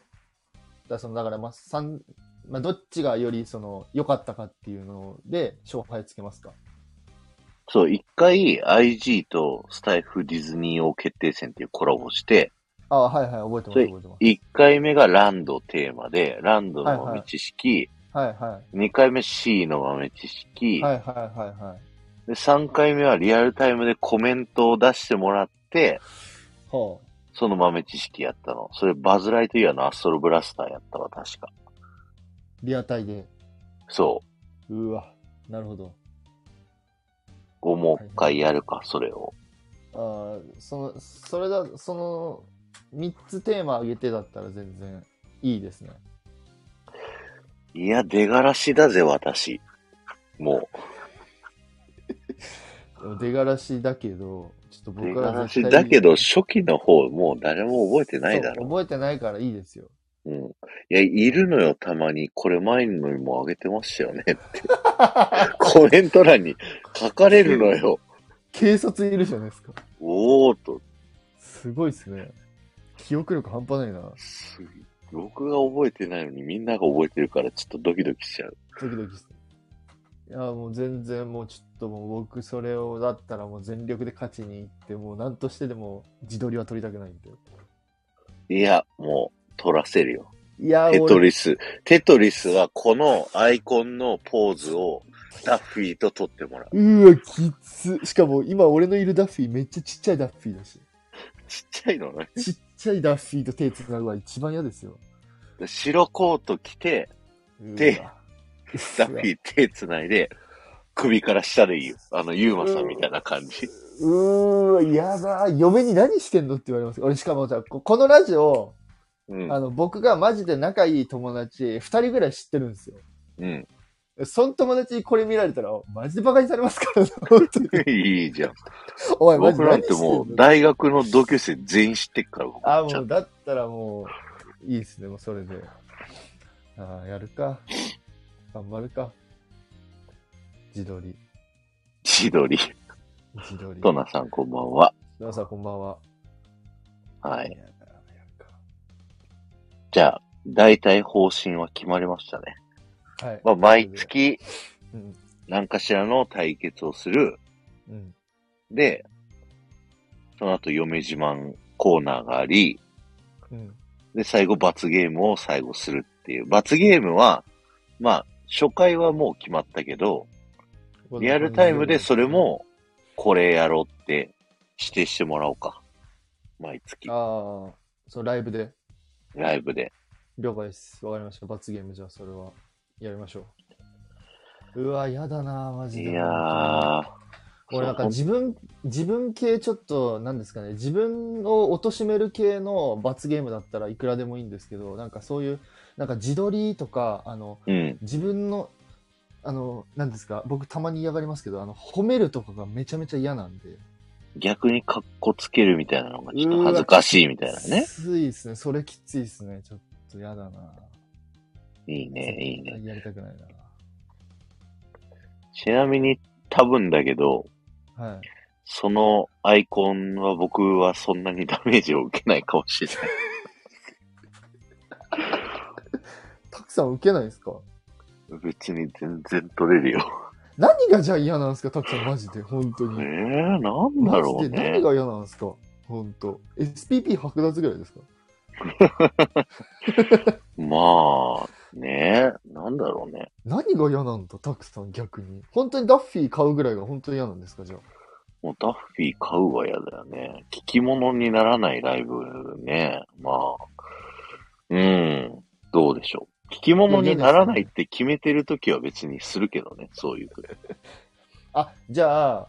た、その、だからまあ、三まあ、どっちがよりその、良かったかっていうので、勝敗つけますか？そう、一回 IG とスタイフディズニー王決定戦っていうコラボして、ああ、はいはい、覚えてます、覚えてます。一回目がランドテーマで、ランドの豆知識、はいは二回目 C の豆知識、い。はいはいはいはい。で三回目はリアルタイムでコメントを出してもらって、はあ。その豆知識やったの。それバズライトイヤーのアストロブラスターやったわ、確か。リアタイで。そう。うわ、なるほど。をもう一回やるか、それを。ああ、その、それだ、その、3つテーマ上げてだったら全然いいですね。いや、出がらしだぜ、私。も でも出がらしだけど、ちょっと僕は絶対だけど、初期の方、もう誰も覚えてないだろそう覚えてないからいいですよ。う。うん。いや、いるのよ、たまに。これ前のにもあげてましたよねって。コメント欄に書かれるのよ。警察いるじゃないですか。おーっと、すごいっすね。記憶力半端ないな。す僕が覚えてないのにみんなが覚えてるからちょっとドキドキしちゃう。ドキドキ。いや、もう全然もうちょっともう僕それをだったらもう全力で勝ちに行って、もう何としてでも自撮りは撮りたくないんで。いや、もう、取らせるよ。いや、テト俺、リス。テトリスはこのアイコンのポーズをダッフィーと撮ってもらう。うわ、きつ。しかも今俺のいるダッフィーめっちゃちっちゃいダッフィーだし。ちっちゃいのね。ちっちゃいダッフィーと手つなぐは一番嫌ですよ。白コート着て、でダッフィー手繋いで、首から下でいいよ。あの、ユーマさんみたいな感じ。うーわ、やだ。嫁に何してんのって言われます。俺しかもさ、ここのラジオ、うん。あの、僕がマジで仲いい友達、二人ぐらい知ってるんですよ。うん。その友達にこれ見られたら、マジでバカにされますからね、本当に。いいじゃん。おい、マジ僕なんてもう、大学の同級生全員知ってっから。あ、もう、だったらもう、いいっすね、もうそれで。ああ、やるか。頑張るか。自撮り。千鳥。自撮り。トナさんこんばんは。皆さんこんばんは。はい。じゃあ、大体方針は決まりましたね。はい。まあ、毎月うん。何かしらの対決をする。うん。で、その後嫁自慢コーナーがあり、うん。で、最後罰ゲームを最後するっていう。罰ゲームは、まあ、初回はもう決まったけど、リアルタイムでそれ、も、これやろうって指定してもらおうか。毎月あ、あ、そう、ライブで。ライブで。了解です。わかりました。罰ゲームじゃあ、それは、やりましょう。うわ、やだな、マジで。いやー。俺なんか自分、自分系ちょっと、なんですかね、自分を貶める系の罰ゲームだったらいくらでもいいんですけど、なんかそういう、なんか自撮りとか、あの、うん。自分の、あの、なんですか、僕たまに嫌がりますけど、あの、褒めるとかがめちゃめちゃ嫌なんで。逆にカッコつけるみたいなのがちょっと恥ずかしいみたいなねき。ついですね。それきついですね。ちょっと嫌だな。いいね、いいね。やりたくないちなみに多分だけど、な。はい。そのアイコンは僕はそんなにダメージを受けないかもしれない。さん受けないですか？別に全然取れるよ。何がじゃあ嫌なんですかたくさんマジで。本当えに。ー、なんだろうねマジで何。が嫌なんですか？本当 SPP 剥奪ぐらいですか？まあ、ねなんだろが嫌なんだ、たくさん逆に？本当にダッフィー買うぐらいが本当に嫌なんですか、じゃあ？もうダッフィー買うは嫌だよね。聞き物にならないライブね。まあ、うん、どうでしょう。聞き物にならないって決めてるときは別にするけどね、そういう。あ、じゃあ、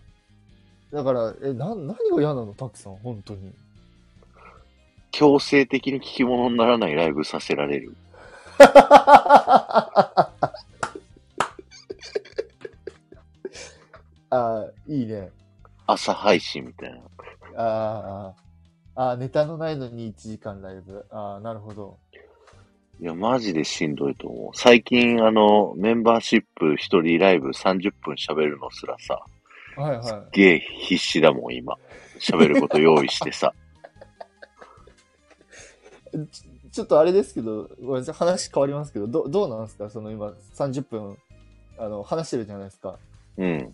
だから、え、な、何が嫌なの、たくさん、本当に。強制的に聞き物にならないライブさせられる。あいいね。朝配信みたいな。ああ、あネタのないのに1時間ライブ。ああ、なるほど。いや、マジでしんどいと思う。最近、あの、メンバーシップ一人ライブ30分喋るのすらさ、はいはゲー必死だもん、今。喋ること用意してさ。い。ちちょっとあれですけど、ごめんなさい、話変わりますけど、どどうなんですか？その今、30分、あの、話してるじゃないですか。うん。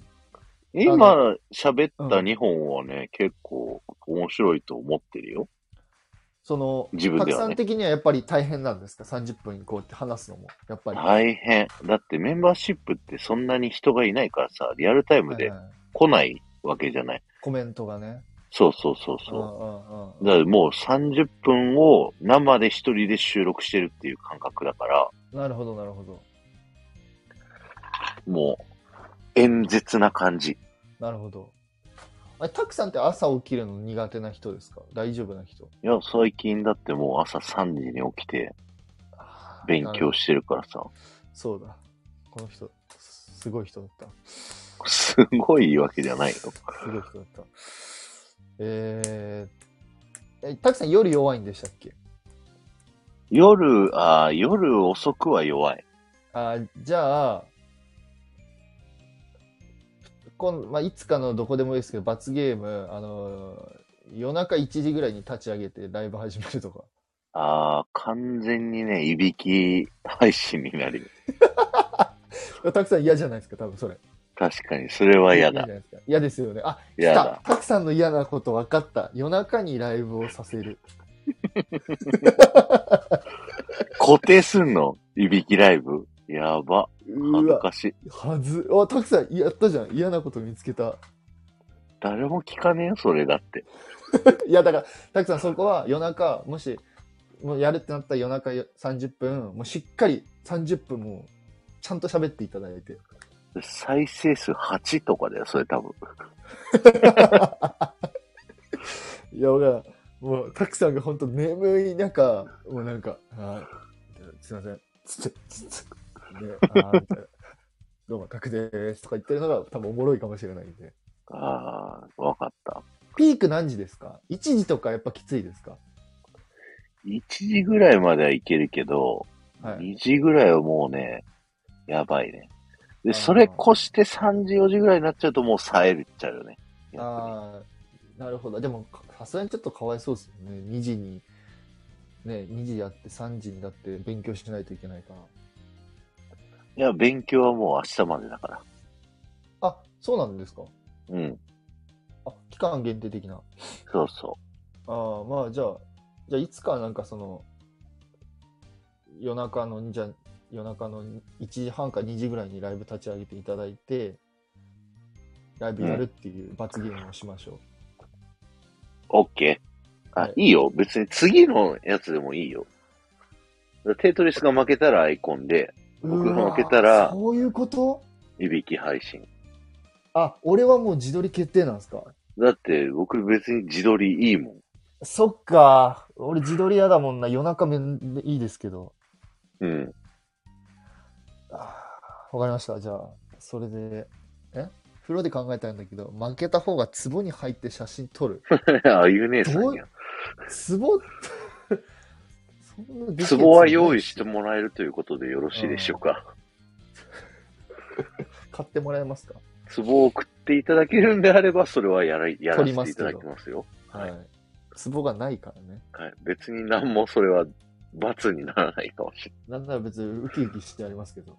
今、喋った2本はね、結構面白いと思ってるよ。その、自分ではねさん的にはやっぱり大変なんですか ?30 分こうやって話すのも。やっぱり。大変。だってメンバーシップってそんなに人がいないからさ、リアルタイムではいはい来ないわけじゃない。コメントがね。そうそうそううんそう。うんだからもう30分を生で一人で収録してるっていう感覚だから、うん。なるほど、なるほど。もう演説な感じ。なるほど。あれ、たくさんって朝起きるの苦手な人ですか？大丈夫な人いや、最近だってもう朝3時に起きて勉強してるからさ、そうだ。この人、すごい人だった。すごいわけじゃないよ。すごい人だった。えー、え、たくさん夜弱いんでしたっけ？夜、あー夜遅くは弱い。あじゃあ、今まあ、いつかのどこでもいいですけど、罰ゲーム、あの夜中1時ぐらいに立ち上げてライブ始めるとか。ああ、完全にね、いびき配信になるよ。たくさん嫌じゃないですか、多分それ。確かに、それは嫌だ。嫌ですよね。あ、来嫌だた。たくさんの嫌なこと分かった。夜中にライブをさせる。固定すんの？いびきライブ？やば。恥ずかしい。はず。あ、たくさんやったじゃん。嫌なこと見つけた。誰も聞かねえよ、それだって。いや、だから、たくさんそこは夜中、もし、もうやるってなったら夜中30分、もうしっかり30分もう、ちゃんと喋っていただいて。再生数8とかだよ、それ多分。いや、俺は、もう、たくさんが本当眠い中、もうなんか、はい、すいません、つって、つって、ね、あーみたいな。どうも、タクですとか言ってるのが多分おもろいかもしれないんで。ああ、わかった。ピーク何時ですか ?1 時とかやっぱきついですか？1時ぐらいまではいけるけど、はい。2時ぐらいはもうね、やばいね。で、それ越して3時、4時ぐらいになっちゃうともう冴えるっちゃうよね。ああ、なるほど。でも、さすがにちょっとかわいそうですよね。2時に、ね、2時やって3時にだって勉強しないといけないから。いや、勉強はもう明日までだから。あ、そうなんですか？うん。あ、期間限定的な。そうそああ、まあじゃあ、じゃあいつかなんかその、夜中の、じゃあ夜中の1時半か2時ぐらいにライブ立ち上げていただいて、ライブやるっていう罰ゲームをしましょう。う。オッケー。あ、はいいいよ。別に次のやつでもいいよ。テトリスが負けたらアイコンで、僕が負けたうらわそういうこと？いびき配信。あ、俺はもう自撮り決定なんですか？だって僕別に自撮りいいもん。そっか。俺自撮り嫌だもんな。夜中めんいいですけど。うん。わかりました。じゃあ、それで、え？風呂で考えたんだけど、負けた方が壺に入って写真撮る。ああいう姉さんや。壺壺は用意してもらえるということでよろしいでしょうか？買ってもらえますか？壺を送っていただけるんであれば、それはやらやらせていただきますよ。はい。壺がないからね。はい。別に何もそれは罰にならないかもしれなんなら別にウキウキしてありますけど。は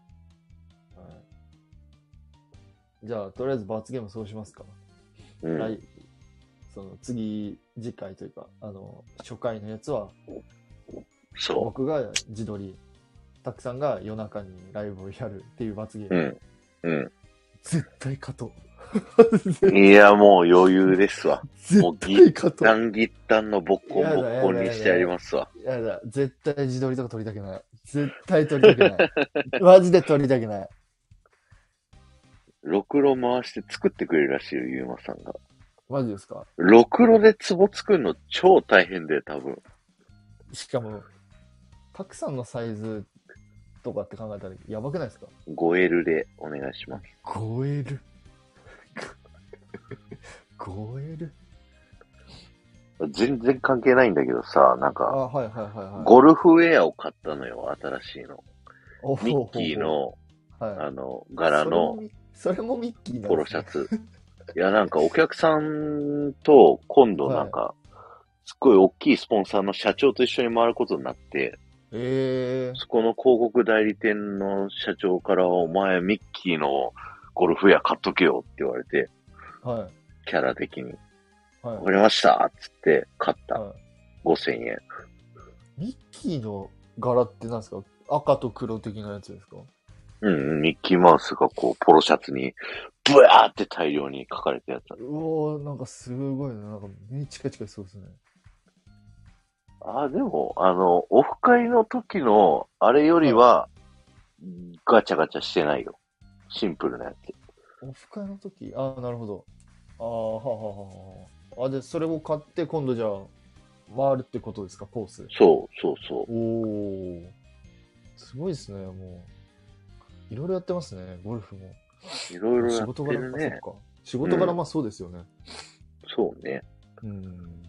い。じゃあ、とりあえず罰ゲームそうしますか。ない。うん。来、その次、次回というか、あの、初回のやつは、そ僕が自撮り、たくさんが夜中にライブをやるっていう罰ゲーム。うん。う絶対勝とん。う。いや、もう余裕ですわ。もう絶対勝とう。断ぎったんのボッコンボッコンにしてやりますわ。やだ、絶対自撮りとか撮りたくない。絶対撮りたくない。マジで撮りたくない。ろくろ回して作ってくれるらしいよ、ゆうまさんが。マジですか？ろくろで壺作るの超大変で、多分。しかも、たくさんのサイズとかって考えたらやばくないですか？5L でお願いします。5L。5L? 全然関係ないんだけどさ、なんあ、か、はいはいはいはい。ゴルフウェアを買ったのよ、新しいの。おミッキー、の、はい、あの、柄のそれもミそれもミッキーなんですねポロシャ。ツ。いや、なんかお客さんと今度なんか、すっごい大きいスポンサーの社長と一緒に回ることになって、ええそこの広告代理店の社長から、お前ミッキーのゴルフウェア買っとけよって言われて、はキャラ的に。い。はいわかりましたっつって買った。は5000円。い。ミッキーの柄ってなんですか？赤と黒的なやつですか？うん、ミッキーマウスがこう、ポロシャツに、ブワーって大量に書かれたやつだ。うおーなんかすごいな。なんか目チカチカしそうですね。あ、でも、あの、オフ会の時の、あれよりは、ガチャガチャしてないよ。シンプルなやつ。オフ会の時？ああ、なるほど。ああ、はあはあはあはあ。あ、で、それを買って今度じゃあ、回るってことですか？コース。そう、そうそおおすごいですね、もう。いろいろやってますね、ゴルフも。う。いろいろ仕やって事柄か、るね。そっか。仕事柄、まあそうですよね。そうね。うん。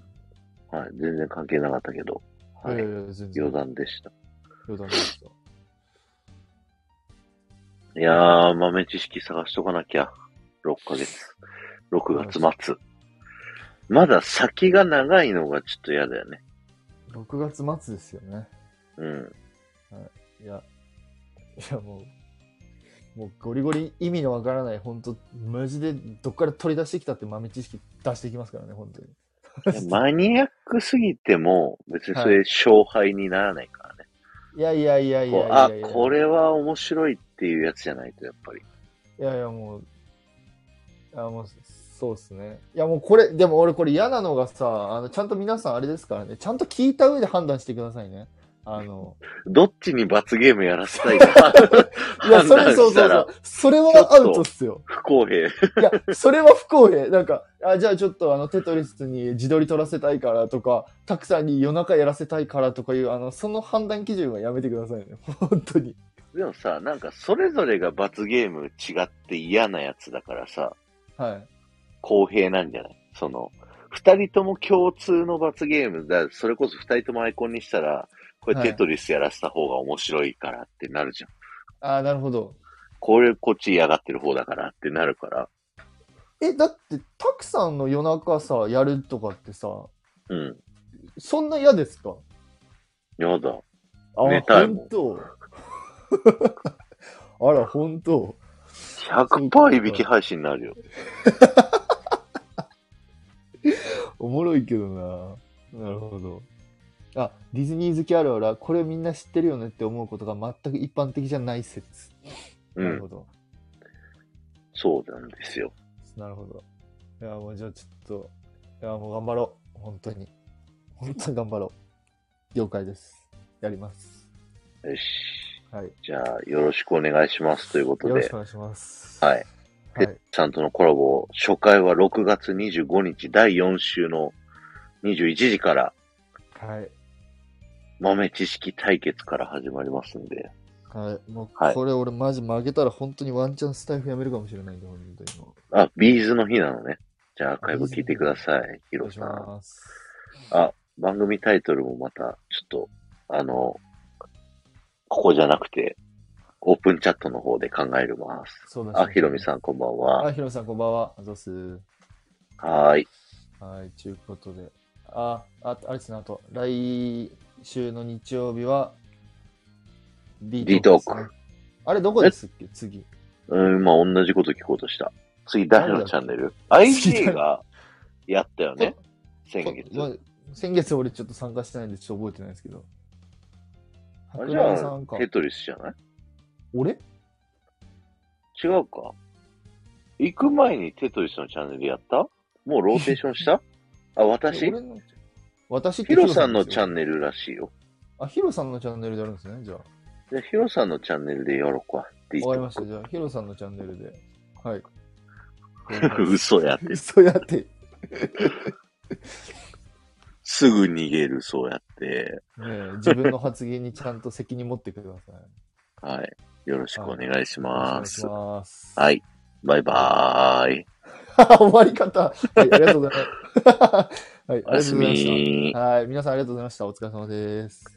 はい。全然関係なかったけど。はいい。やいや。余談でした。余談でした。いやー、豆知識探しとかなきゃ。6ヶ月。6月末。まだ先が長いのがちょっと嫌だよね。6月末ですよね。うん。いや、いやもう、もうゴリゴリ意味のわからない、本当マジでどっから取り出してきたって豆知識出していきますからね、本当に。マニアックすぎても、別にそれ勝敗にならないからね。いやいやいやいやいやいや、これは面白いっていうやつじゃないと、やっぱり。いやいやもう、いやもう、そうですね。いやもうこれ、でも俺これ嫌なのがさ、あの、ちゃんと皆さんあれですからね、ちゃんと聞いた上で判断してくださいね。あの、どっちに罰ゲームやらせたいか いや、それそうそうそう。それはアウトっすよ。不公平。いや、それは不公平。なんか、あじゃあちょっとあの、テトリスに自撮り撮らせたいからとか、たくさんに夜中やらせたいからとかいう、あの、その判断基準はやめてくださいね。本当に。でもさ、なんかそれぞれが罰ゲーム違って嫌なやつだからさ、はい。公平なんじゃない？その、二人とも共通の罰ゲームだ。それこそ二人ともアイコンにしたら、これはいテトリスやらせた方が面白いからってなるじゃん。ああ、なるほど。これこっち嫌がってる方だからってなるから。え、だって、たくさんの夜中さ、やるとかってさ、うん。そんな嫌ですか？やだ。あ、寝たいもん本当 あら、本当100%いびき配信になるよ。おもろいけどな。なるほど。あ、ディズニー好きあるあるは、これみんな知ってるよねって思うことが全く一般的じゃない説。うん。なるほど。そうなんですよ。なるほど。いや、もうじゃあちょっと、いや、もう頑張ろう。本当に。本当に頑張ろう。了解です。やります。よし。はい。じゃあ、よろしくお願いしますということでよろしく。お願いします。はい。はい。てさんとのコラボ、初回は6月25日第4週の21時からはい。豆知識対決から始まりますんで。はい。もう、はいこれ俺マジ負けたら本当にワンチャンスタイフやめるかもしれないんで、本当にもあ、ビーズの日なのね。じゃあアーカイブ聞いてください、ヒう。お願いしロさん。ます。あ、番組タイトルもまた、ちょっと、あの、ここじゃなくて、オープンチャットの方で考えます。そうだあ、ヒロミさんこんばんは。あ、ヒロミさんこんばんは。あざっす？はーい。はい、ちゅうことで。あ、ああれですね、あと、来週の日曜日は、D ートークですね。あれ、どこですっけ？次。うん、まあ同じこと聞こうとした。次誰のチャンネル ?IG がやったよね？先月。まあ先月俺ちょっと参加してないんでちょっと覚えてないですけど。桜じゃ井さんかあ、。テトリスじゃない？俺？違うか行く前にテトリスのチャンネルやった？もうローテーションした？あ、私？俺の私ヒロさんのチャ。ンネルらしいよ。あ、ヒロさんのチャンネルでやるんですね、じゃあ。じゃあ、ヒロさんのチャンネルでやろうかわかりました。じゃあ、ヒロさんのチャンネルで。はい。て。嘘やって。嘘やって。すぐ逃げる、そうやって。ねえ自分の発言にちゃんと責任持ってください。はい。よろしくお願いしおます。願いします。はい。バイバーイ。終わり方。はい、ありがとうございます。はい、ありがとうございました。はい、皆さんありがとうございました。お疲れ様です。